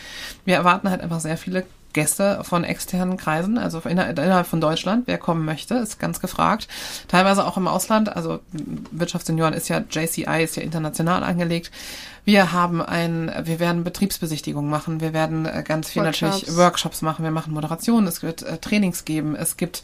Wir erwarten halt einfach sehr viele Gäste von externen Kreisen, also innerhalb von Deutschland. Wer kommen möchte, ist ganz gefragt. Teilweise auch im Ausland. Also Wirtschaftssenioren ist ja, JCI ist ja international angelegt. Wir haben ein, wir werden Betriebsbesichtigungen machen, wir werden äh, ganz viel Workshops. natürlich Workshops machen, wir machen Moderationen, es wird äh, Trainings geben, es gibt,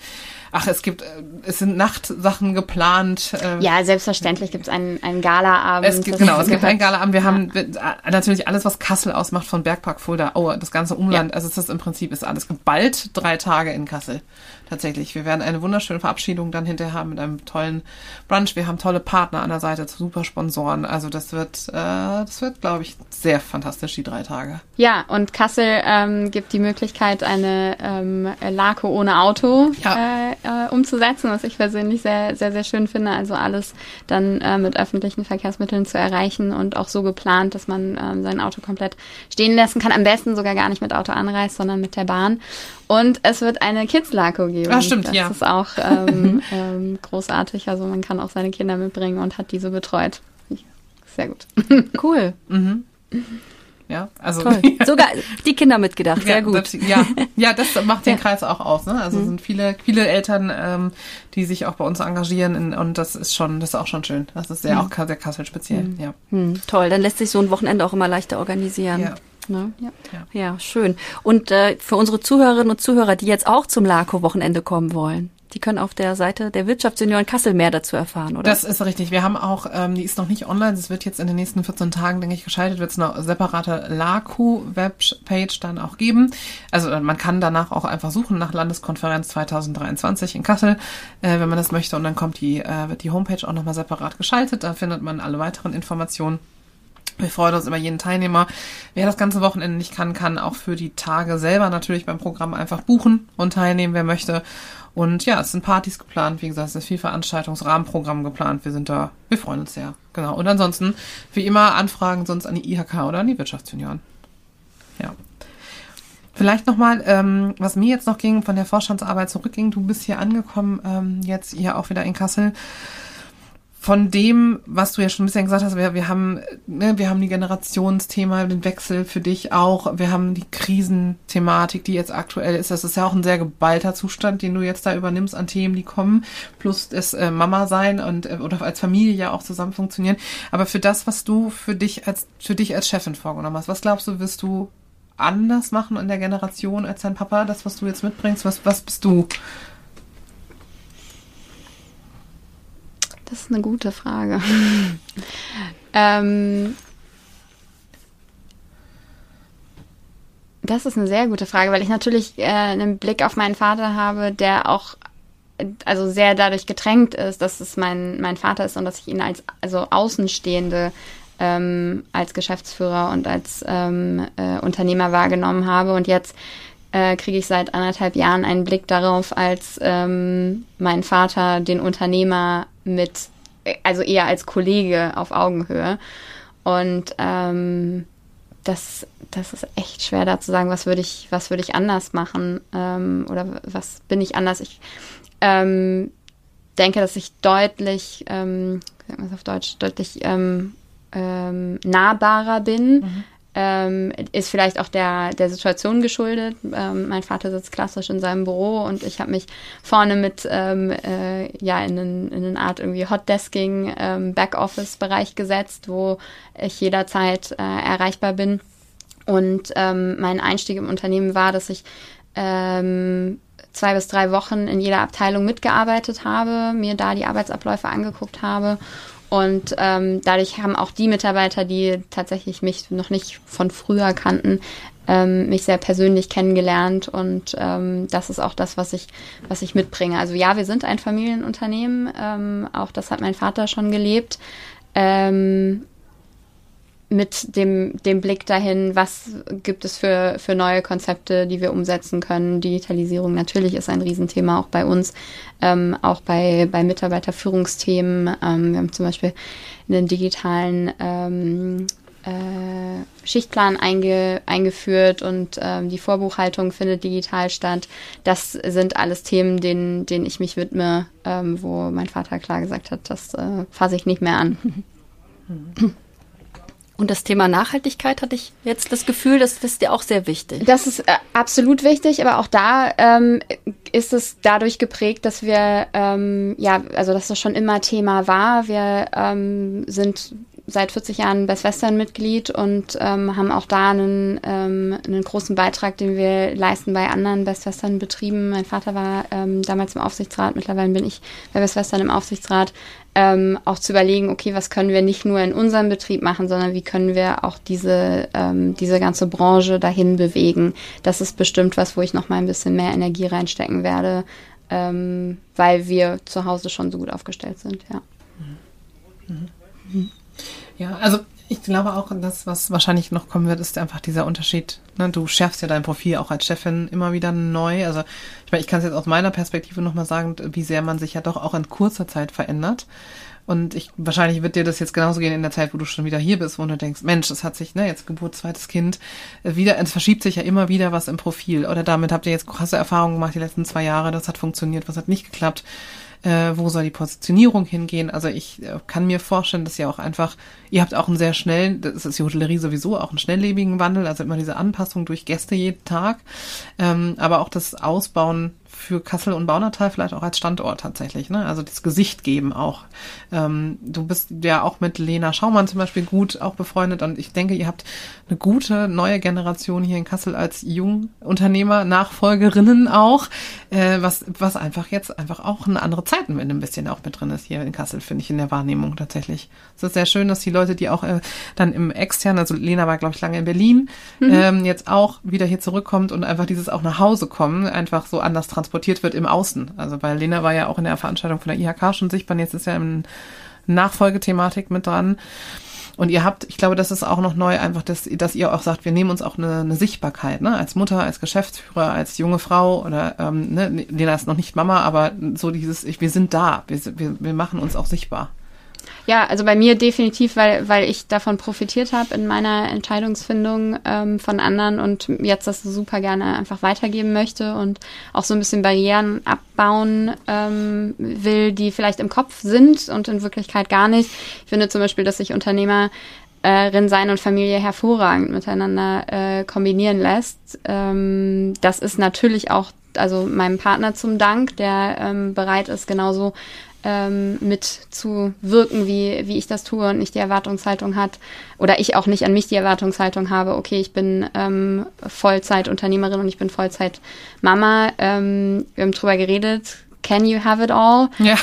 ach, es gibt, äh, es sind Nachtsachen geplant. Äh, ja, selbstverständlich gibt es einen, einen Galaabend. Es gibt, genau, es gibt einen Abend. Wir ja. haben wir, äh, natürlich alles, was Kassel ausmacht, von Bergpark Fulda, oh, das ganze Umland. Ja. Also es ist im Prinzip Prinzip ist alles geballt drei Tage in Kassel. Tatsächlich. Wir werden eine wunderschöne Verabschiedung dann hinterher haben mit einem tollen Brunch. Wir haben tolle Partner an der Seite, super Sponsoren. Also das wird, äh, das wird, glaube ich, sehr fantastisch, die drei Tage. Ja, und Kassel ähm, gibt die Möglichkeit, eine ähm, Lako ohne Auto ja. äh, äh, umzusetzen, was ich persönlich sehr, sehr, sehr schön finde. Also alles dann äh, mit öffentlichen Verkehrsmitteln zu erreichen und auch so geplant, dass man ähm, sein Auto komplett stehen lassen kann. Am besten sogar gar nicht mit Auto anreist, sondern mit der Bahn. Und es wird eine Kids-Lako geben. Ah, stimmt, das ja. Das ist auch ähm, ähm, großartig. Also man kann auch seine Kinder mitbringen und hat diese betreut. Sehr gut. Cool. Mhm. Ja, also Toll. sogar die Kinder mitgedacht, sehr ja, gut. Das, ja, ja, das macht den Kreis auch aus. Ne? Also mhm. sind viele, viele Eltern, ähm, die sich auch bei uns engagieren in, und das ist schon, das ist auch schon schön. Das ist sehr mhm. auch sehr Kassel speziell. Mhm. Ja. Mhm. Toll, dann lässt sich so ein Wochenende auch immer leichter organisieren. Ja. Ne? Ja. ja. ja, schön. Und äh, für unsere Zuhörerinnen und Zuhörer, die jetzt auch zum LACO-Wochenende kommen wollen, die können auf der Seite der Wirtschaftsunion Kassel mehr dazu erfahren, oder? Das ist richtig. Wir haben auch, ähm, die ist noch nicht online, es wird jetzt in den nächsten 14 Tagen, denke ich, geschaltet, wird es eine separate LACU-Webpage dann auch geben. Also äh, man kann danach auch einfach suchen nach Landeskonferenz 2023 in Kassel, äh, wenn man das möchte. Und dann kommt die, äh, wird die Homepage auch nochmal separat geschaltet. Da findet man alle weiteren Informationen. Wir freuen uns über jeden Teilnehmer. Wer das ganze Wochenende nicht kann, kann auch für die Tage selber natürlich beim Programm einfach buchen und teilnehmen, wer möchte. Und ja, es sind Partys geplant. Wie gesagt, es ist viel Veranstaltungsrahmenprogramm geplant. Wir sind da, wir freuen uns sehr. Genau. Und ansonsten, wie immer, Anfragen sonst an die IHK oder an die Wirtschaftsunion. Ja. Vielleicht nochmal, ähm, was mir jetzt noch ging, von der Vorstandsarbeit zurückging. Du bist hier angekommen, ähm, jetzt hier auch wieder in Kassel von dem, was du ja schon ein bisschen gesagt hast, wir, wir haben, ne, wir haben die Generationsthema, den Wechsel für dich auch, wir haben die Krisenthematik, die jetzt aktuell ist. Das ist ja auch ein sehr geballter Zustand, den du jetzt da übernimmst an Themen, die kommen, plus das äh, Mama sein und äh, oder als Familie ja auch zusammen funktionieren. Aber für das, was du für dich als für dich als Chefin vorgenommen hast, was glaubst du, wirst du anders machen in der Generation als dein Papa? Das, was du jetzt mitbringst, was was bist du? Das ist eine gute Frage. ähm, das ist eine sehr gute Frage, weil ich natürlich äh, einen Blick auf meinen Vater habe, der auch also sehr dadurch getränkt ist, dass es mein, mein Vater ist und dass ich ihn als also Außenstehende ähm, als Geschäftsführer und als ähm, äh, Unternehmer wahrgenommen habe. Und jetzt äh, kriege ich seit anderthalb Jahren einen Blick darauf, als ähm, mein Vater den Unternehmer mit, also eher als Kollege auf Augenhöhe. Und ähm, das, das ist echt schwer da zu sagen, was würde ich, was würde ich anders machen ähm, oder was bin ich anders. Ich ähm, denke, dass ich deutlich, ähm, sagen wir es auf Deutsch, deutlich ähm, ähm, nahbarer bin. Mhm ähm, ist vielleicht auch der, der Situation geschuldet. Ähm, mein Vater sitzt klassisch in seinem Büro und ich habe mich vorne mit ähm, äh, ja in, in eine Art irgendwie Hotdesking ähm, Backoffice-Bereich gesetzt, wo ich jederzeit äh, erreichbar bin. Und ähm, mein Einstieg im Unternehmen war, dass ich ähm, zwei bis drei Wochen in jeder Abteilung mitgearbeitet habe, mir da die Arbeitsabläufe angeguckt habe und ähm, dadurch haben auch die Mitarbeiter, die tatsächlich mich noch nicht von früher kannten, ähm, mich sehr persönlich kennengelernt. Und ähm, das ist auch das, was ich, was ich mitbringe. Also ja, wir sind ein Familienunternehmen. Ähm, auch das hat mein Vater schon gelebt. Ähm, mit dem, dem Blick dahin, was gibt es für, für neue Konzepte, die wir umsetzen können. Digitalisierung natürlich ist ein Riesenthema auch bei uns, ähm, auch bei, bei Mitarbeiterführungsthemen. Ähm, wir haben zum Beispiel einen digitalen ähm, äh, Schichtplan einge, eingeführt und ähm, die Vorbuchhaltung findet digital statt. Das sind alles Themen, denen, denen ich mich widme, ähm, wo mein Vater klar gesagt hat, das äh, fasse ich nicht mehr an. Mhm. Und das Thema Nachhaltigkeit hatte ich jetzt das Gefühl, das, das ist dir auch sehr wichtig. Das ist äh, absolut wichtig, aber auch da ähm, ist es dadurch geprägt, dass wir, ähm, ja, also dass das schon immer Thema war. Wir ähm, sind seit 40 Jahren Best Western Mitglied und ähm, haben auch da einen, ähm, einen großen Beitrag, den wir leisten bei anderen Best Western Betrieben. Mein Vater war ähm, damals im Aufsichtsrat, mittlerweile bin ich bei Best Western im Aufsichtsrat. Ähm, auch zu überlegen, okay, was können wir nicht nur in unserem Betrieb machen, sondern wie können wir auch diese, ähm, diese ganze Branche dahin bewegen. Das ist bestimmt was, wo ich noch mal ein bisschen mehr Energie reinstecken werde, ähm, weil wir zu Hause schon so gut aufgestellt sind, ja. Mhm. Mhm. Ja, also ich glaube auch, das, was wahrscheinlich noch kommen wird, ist einfach dieser Unterschied. Ne? Du schärfst ja dein Profil auch als Chefin immer wieder neu. Also ich meine, ich kann es jetzt aus meiner Perspektive nochmal sagen, wie sehr man sich ja doch auch in kurzer Zeit verändert. Und ich, wahrscheinlich wird dir das jetzt genauso gehen in der Zeit, wo du schon wieder hier bist, wo du denkst, Mensch, es hat sich, ne, jetzt Geburt, zweites Kind, äh, wieder, es verschiebt sich ja immer wieder was im Profil. Oder damit habt ihr jetzt krasse Erfahrungen gemacht die letzten zwei Jahre, das hat funktioniert, was hat nicht geklappt äh, wo soll die Positionierung hingehen. Also ich äh, kann mir vorstellen, dass ihr auch einfach, ihr habt auch einen sehr schnellen, das ist die Hotellerie sowieso, auch einen schnelllebigen Wandel, also immer diese Anpassung durch Gäste jeden Tag, ähm, aber auch das Ausbauen für Kassel und Baunatal vielleicht auch als Standort tatsächlich, ne? Also das Gesicht geben auch. Ähm, du bist ja auch mit Lena Schaumann zum Beispiel gut auch befreundet und ich denke, ihr habt eine gute neue Generation hier in Kassel als Jungunternehmer, Nachfolgerinnen auch, äh, was, was einfach jetzt einfach auch eine andere Zeitenwende ein bisschen auch mit drin ist hier in Kassel, finde ich in der Wahrnehmung tatsächlich. Es ist sehr schön, dass die Leute, die auch äh, dann im externen, also Lena war glaube ich lange in Berlin, mhm. ähm, jetzt auch wieder hier zurückkommt und einfach dieses auch nach Hause kommen, einfach so anders transportiert transportiert wird im Außen. Also weil Lena war ja auch in der Veranstaltung von der IHK schon sichtbar, jetzt ist ja im Nachfolgethematik mit dran. Und ihr habt, ich glaube, das ist auch noch neu, einfach, dass, dass ihr auch sagt, wir nehmen uns auch eine, eine Sichtbarkeit, ne? Als Mutter, als Geschäftsführer, als junge Frau oder ähm, ne, Lena ist noch nicht Mama, aber so dieses, ich, wir sind da, wir, wir, wir machen uns auch sichtbar. Ja, also bei mir definitiv, weil, weil ich davon profitiert habe in meiner Entscheidungsfindung ähm, von anderen und jetzt das super gerne einfach weitergeben möchte und auch so ein bisschen Barrieren abbauen ähm, will, die vielleicht im Kopf sind und in Wirklichkeit gar nicht. Ich finde zum Beispiel, dass sich Unternehmer äh, sein und Familie hervorragend miteinander äh, kombinieren lässt. Ähm, das ist natürlich auch also meinem Partner zum Dank, der ähm, bereit ist, genauso ähm, mit zu wirken, wie, wie ich das tue und nicht die Erwartungshaltung hat oder ich auch nicht an mich die Erwartungshaltung habe, okay, ich bin ähm, Vollzeitunternehmerin und ich bin Vollzeitmama. Ähm, wir haben drüber geredet, Can you have it all? Ja.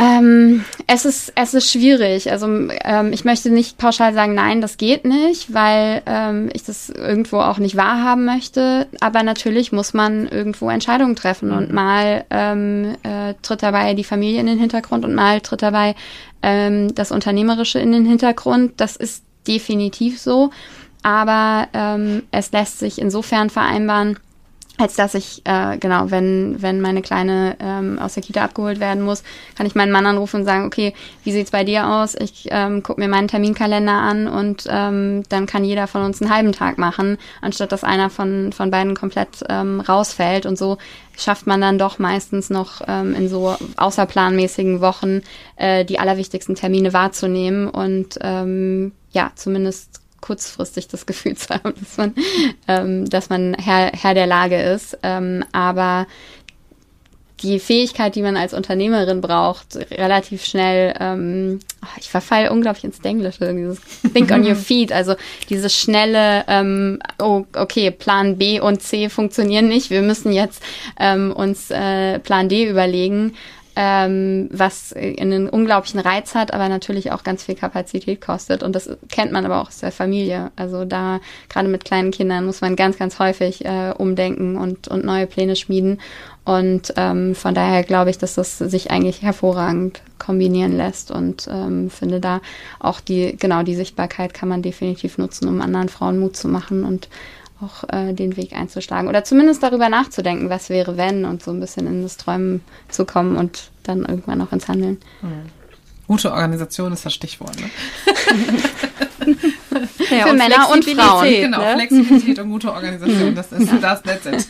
Ähm, es ist es ist schwierig. Also ähm, ich möchte nicht pauschal sagen, nein, das geht nicht, weil ähm, ich das irgendwo auch nicht wahrhaben möchte. Aber natürlich muss man irgendwo Entscheidungen treffen und mhm. mal ähm, äh, tritt dabei die Familie in den Hintergrund und mal tritt dabei ähm, das Unternehmerische in den Hintergrund. Das ist definitiv so. Aber ähm, es lässt sich insofern vereinbaren als dass ich, äh, genau, wenn, wenn meine Kleine ähm, aus der Kita abgeholt werden muss, kann ich meinen Mann anrufen und sagen, okay, wie sieht's bei dir aus? Ich ähm, gucke mir meinen Terminkalender an und ähm, dann kann jeder von uns einen halben Tag machen, anstatt dass einer von, von beiden komplett ähm, rausfällt. Und so schafft man dann doch meistens noch ähm, in so außerplanmäßigen Wochen äh, die allerwichtigsten Termine wahrzunehmen und ähm, ja, zumindest kurzfristig das Gefühl zu haben, dass man, ähm, dass man Herr, Herr der Lage ist. Ähm, aber die Fähigkeit, die man als Unternehmerin braucht, relativ schnell, ähm, ich verfalle unglaublich ins Englische, dieses Think on your feet, also dieses schnelle, ähm, oh, okay, Plan B und C funktionieren nicht, wir müssen jetzt ähm, uns äh, Plan D überlegen ähm, was einen unglaublichen Reiz hat, aber natürlich auch ganz viel Kapazität kostet. Und das kennt man aber auch aus der Familie. Also da, gerade mit kleinen Kindern, muss man ganz, ganz häufig äh, umdenken und, und neue Pläne schmieden. Und ähm, von daher glaube ich, dass das sich eigentlich hervorragend kombinieren lässt und ähm, finde da auch die, genau die Sichtbarkeit kann man definitiv nutzen, um anderen Frauen Mut zu machen und auch äh, den Weg einzuschlagen oder zumindest darüber nachzudenken, was wäre wenn und so ein bisschen in das Träumen zu kommen und dann irgendwann auch ins Handeln. Mhm. Gute Organisation ist das Stichwort. Ne? ja, Für und Männer und Frauen. Genau, ne? Flexibilität und gute Organisation, das ist das, that's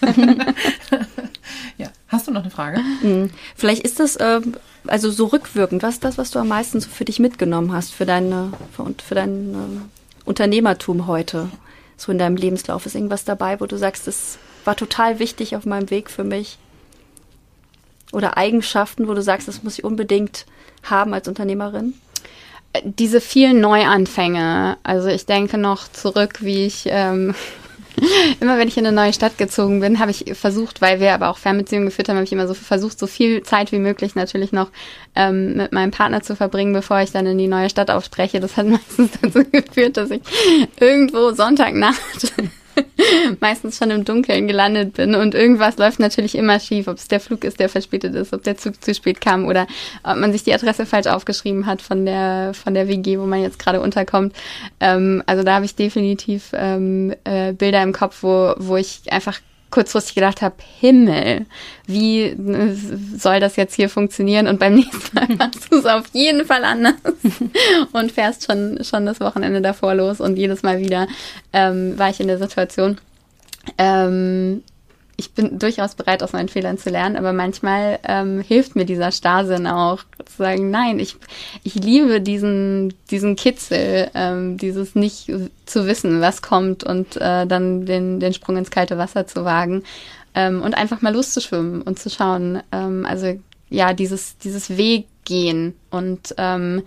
ja. Hast du noch eine Frage? Mhm. Vielleicht ist das äh, also so rückwirkend, was ist das, was du am meisten so für dich mitgenommen hast, für deine für, für dein äh, Unternehmertum heute? So in deinem Lebenslauf? Ist irgendwas dabei, wo du sagst, das war total wichtig auf meinem Weg für mich? Oder Eigenschaften, wo du sagst, das muss ich unbedingt haben als Unternehmerin? diese vielen Neuanfänge. Also ich denke noch zurück, wie ich ähm, immer wenn ich in eine neue Stadt gezogen bin, habe ich versucht, weil wir aber auch Fernbeziehungen geführt haben, habe ich immer so versucht, so viel Zeit wie möglich natürlich noch ähm, mit meinem Partner zu verbringen, bevor ich dann in die neue Stadt aufspreche. Das hat meistens dazu geführt, dass ich irgendwo Sonntagnacht meistens schon im Dunkeln gelandet bin. Und irgendwas läuft natürlich immer schief, ob es der Flug ist, der verspätet ist, ob der Zug zu spät kam oder ob man sich die Adresse falsch aufgeschrieben hat von der von der WG, wo man jetzt gerade unterkommt. Ähm, also da habe ich definitiv ähm, äh, Bilder im Kopf, wo wo ich einfach kurzfristig gedacht habe, Himmel, wie soll das jetzt hier funktionieren? Und beim nächsten Mal machst du es auf jeden Fall anders und fährst schon, schon das Wochenende davor los und jedes Mal wieder ähm, war ich in der Situation, ähm, ich bin durchaus bereit, aus meinen Fehlern zu lernen, aber manchmal ähm, hilft mir dieser Starrsinn auch, zu sagen, nein, ich, ich liebe diesen, diesen Kitzel, ähm, dieses nicht zu wissen, was kommt und äh, dann den, den Sprung ins kalte Wasser zu wagen ähm, und einfach mal loszuschwimmen und zu schauen. Ähm, also ja, dieses, dieses Weggehen und ähm,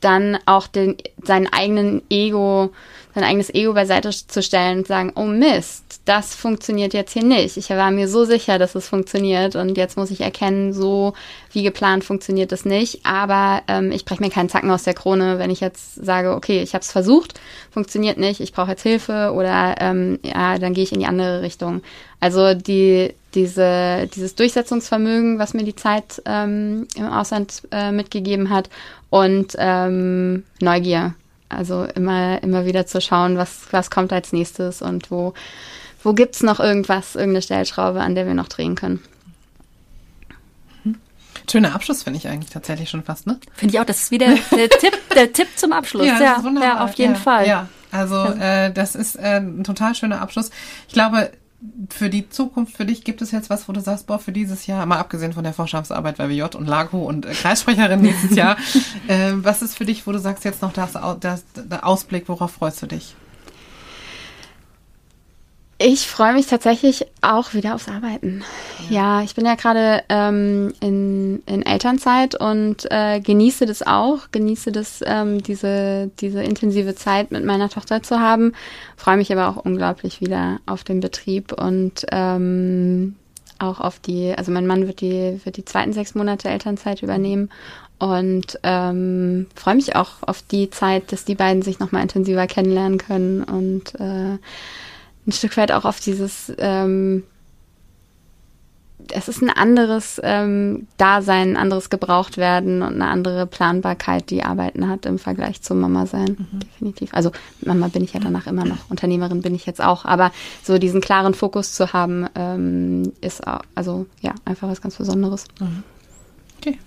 dann auch den, seinen eigenen Ego, sein eigenes Ego beiseite zu stellen und sagen, oh Mist, das funktioniert jetzt hier nicht. Ich war mir so sicher, dass es funktioniert und jetzt muss ich erkennen, so wie geplant funktioniert es nicht. Aber ähm, ich breche mir keinen Zacken aus der Krone, wenn ich jetzt sage, okay, ich habe es versucht, funktioniert nicht, ich brauche jetzt Hilfe oder ähm, ja, dann gehe ich in die andere Richtung. Also die diese, dieses Durchsetzungsvermögen, was mir die Zeit ähm, im Ausland äh, mitgegeben hat und ähm, Neugier. Also immer, immer wieder zu schauen, was, was kommt als nächstes und wo, wo gibt's noch irgendwas, irgendeine Stellschraube, an der wir noch drehen können. Schöner Abschluss finde ich eigentlich tatsächlich schon fast, ne? Finde ich auch, das ist wieder der Tipp, der Tipp zum Abschluss. Ja, ja, ja auf jeden ja, Fall. Ja, also. Äh, das ist äh, ein total schöner Abschluss. Ich glaube, für die Zukunft für dich gibt es jetzt was, wo du sagst, boah, für dieses Jahr, mal abgesehen von der Forschungsarbeit bei WJ und Lago und äh, Kreissprecherin nächstes Jahr, äh, was ist für dich, wo du sagst jetzt noch das, das, der Ausblick, worauf freust du dich? Ich freue mich tatsächlich auch wieder aufs Arbeiten. Ja, ja ich bin ja gerade ähm, in, in Elternzeit und äh, genieße das auch, genieße das, ähm, diese, diese intensive Zeit mit meiner Tochter zu haben. Freue mich aber auch unglaublich wieder auf den Betrieb und ähm, auch auf die, also mein Mann wird die, wird die zweiten sechs Monate Elternzeit übernehmen und ähm, freue mich auch auf die Zeit, dass die beiden sich nochmal intensiver kennenlernen können und äh, ein Stück weit auch auf dieses, ähm, es ist ein anderes ähm, Dasein, ein anderes gebraucht werden und eine andere Planbarkeit, die Arbeiten hat im Vergleich zum Mama sein, mhm. definitiv. Also Mama bin ich ja danach immer noch, Unternehmerin bin ich jetzt auch, aber so diesen klaren Fokus zu haben, ähm, ist auch, also ja einfach was ganz Besonderes. Mhm. Okay,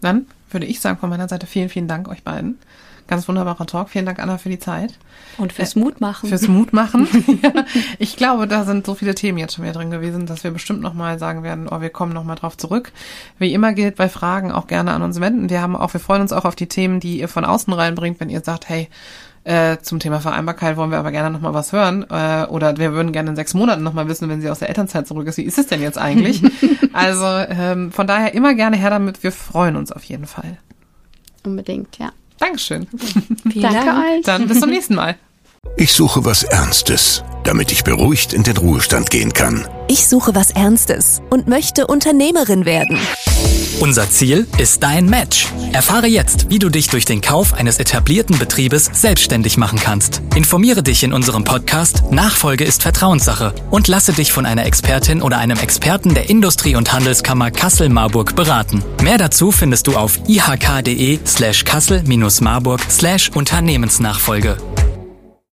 dann würde ich sagen von meiner Seite vielen, vielen Dank euch beiden. Ganz wunderbarer Talk. Vielen Dank, Anna, für die Zeit. Und fürs Mutmachen. Fürs Mutmachen. ja. Ich glaube, da sind so viele Themen jetzt schon wieder drin gewesen, dass wir bestimmt nochmal sagen werden, oh, wir kommen nochmal drauf zurück. Wie immer gilt bei Fragen auch gerne an uns wenden. Wir haben auch, wir freuen uns auch auf die Themen, die ihr von außen reinbringt, wenn ihr sagt, hey, äh, zum Thema Vereinbarkeit wollen wir aber gerne nochmal was hören. Äh, oder wir würden gerne in sechs Monaten nochmal wissen, wenn sie aus der Elternzeit zurück ist. Wie ist es denn jetzt eigentlich? also ähm, von daher immer gerne her damit. Wir freuen uns auf jeden Fall. Unbedingt, ja. Dankeschön. Danke Dank. euch. Dann bis zum nächsten Mal. Ich suche was Ernstes, damit ich beruhigt in den Ruhestand gehen kann. Ich suche was Ernstes und möchte Unternehmerin werden. Unser Ziel ist dein Match. Erfahre jetzt, wie du dich durch den Kauf eines etablierten Betriebes selbstständig machen kannst. Informiere dich in unserem Podcast Nachfolge ist Vertrauenssache und lasse dich von einer Expertin oder einem Experten der Industrie- und Handelskammer Kassel-Marburg beraten. Mehr dazu findest du auf ihk.de slash kassel-marburg slash Unternehmensnachfolge.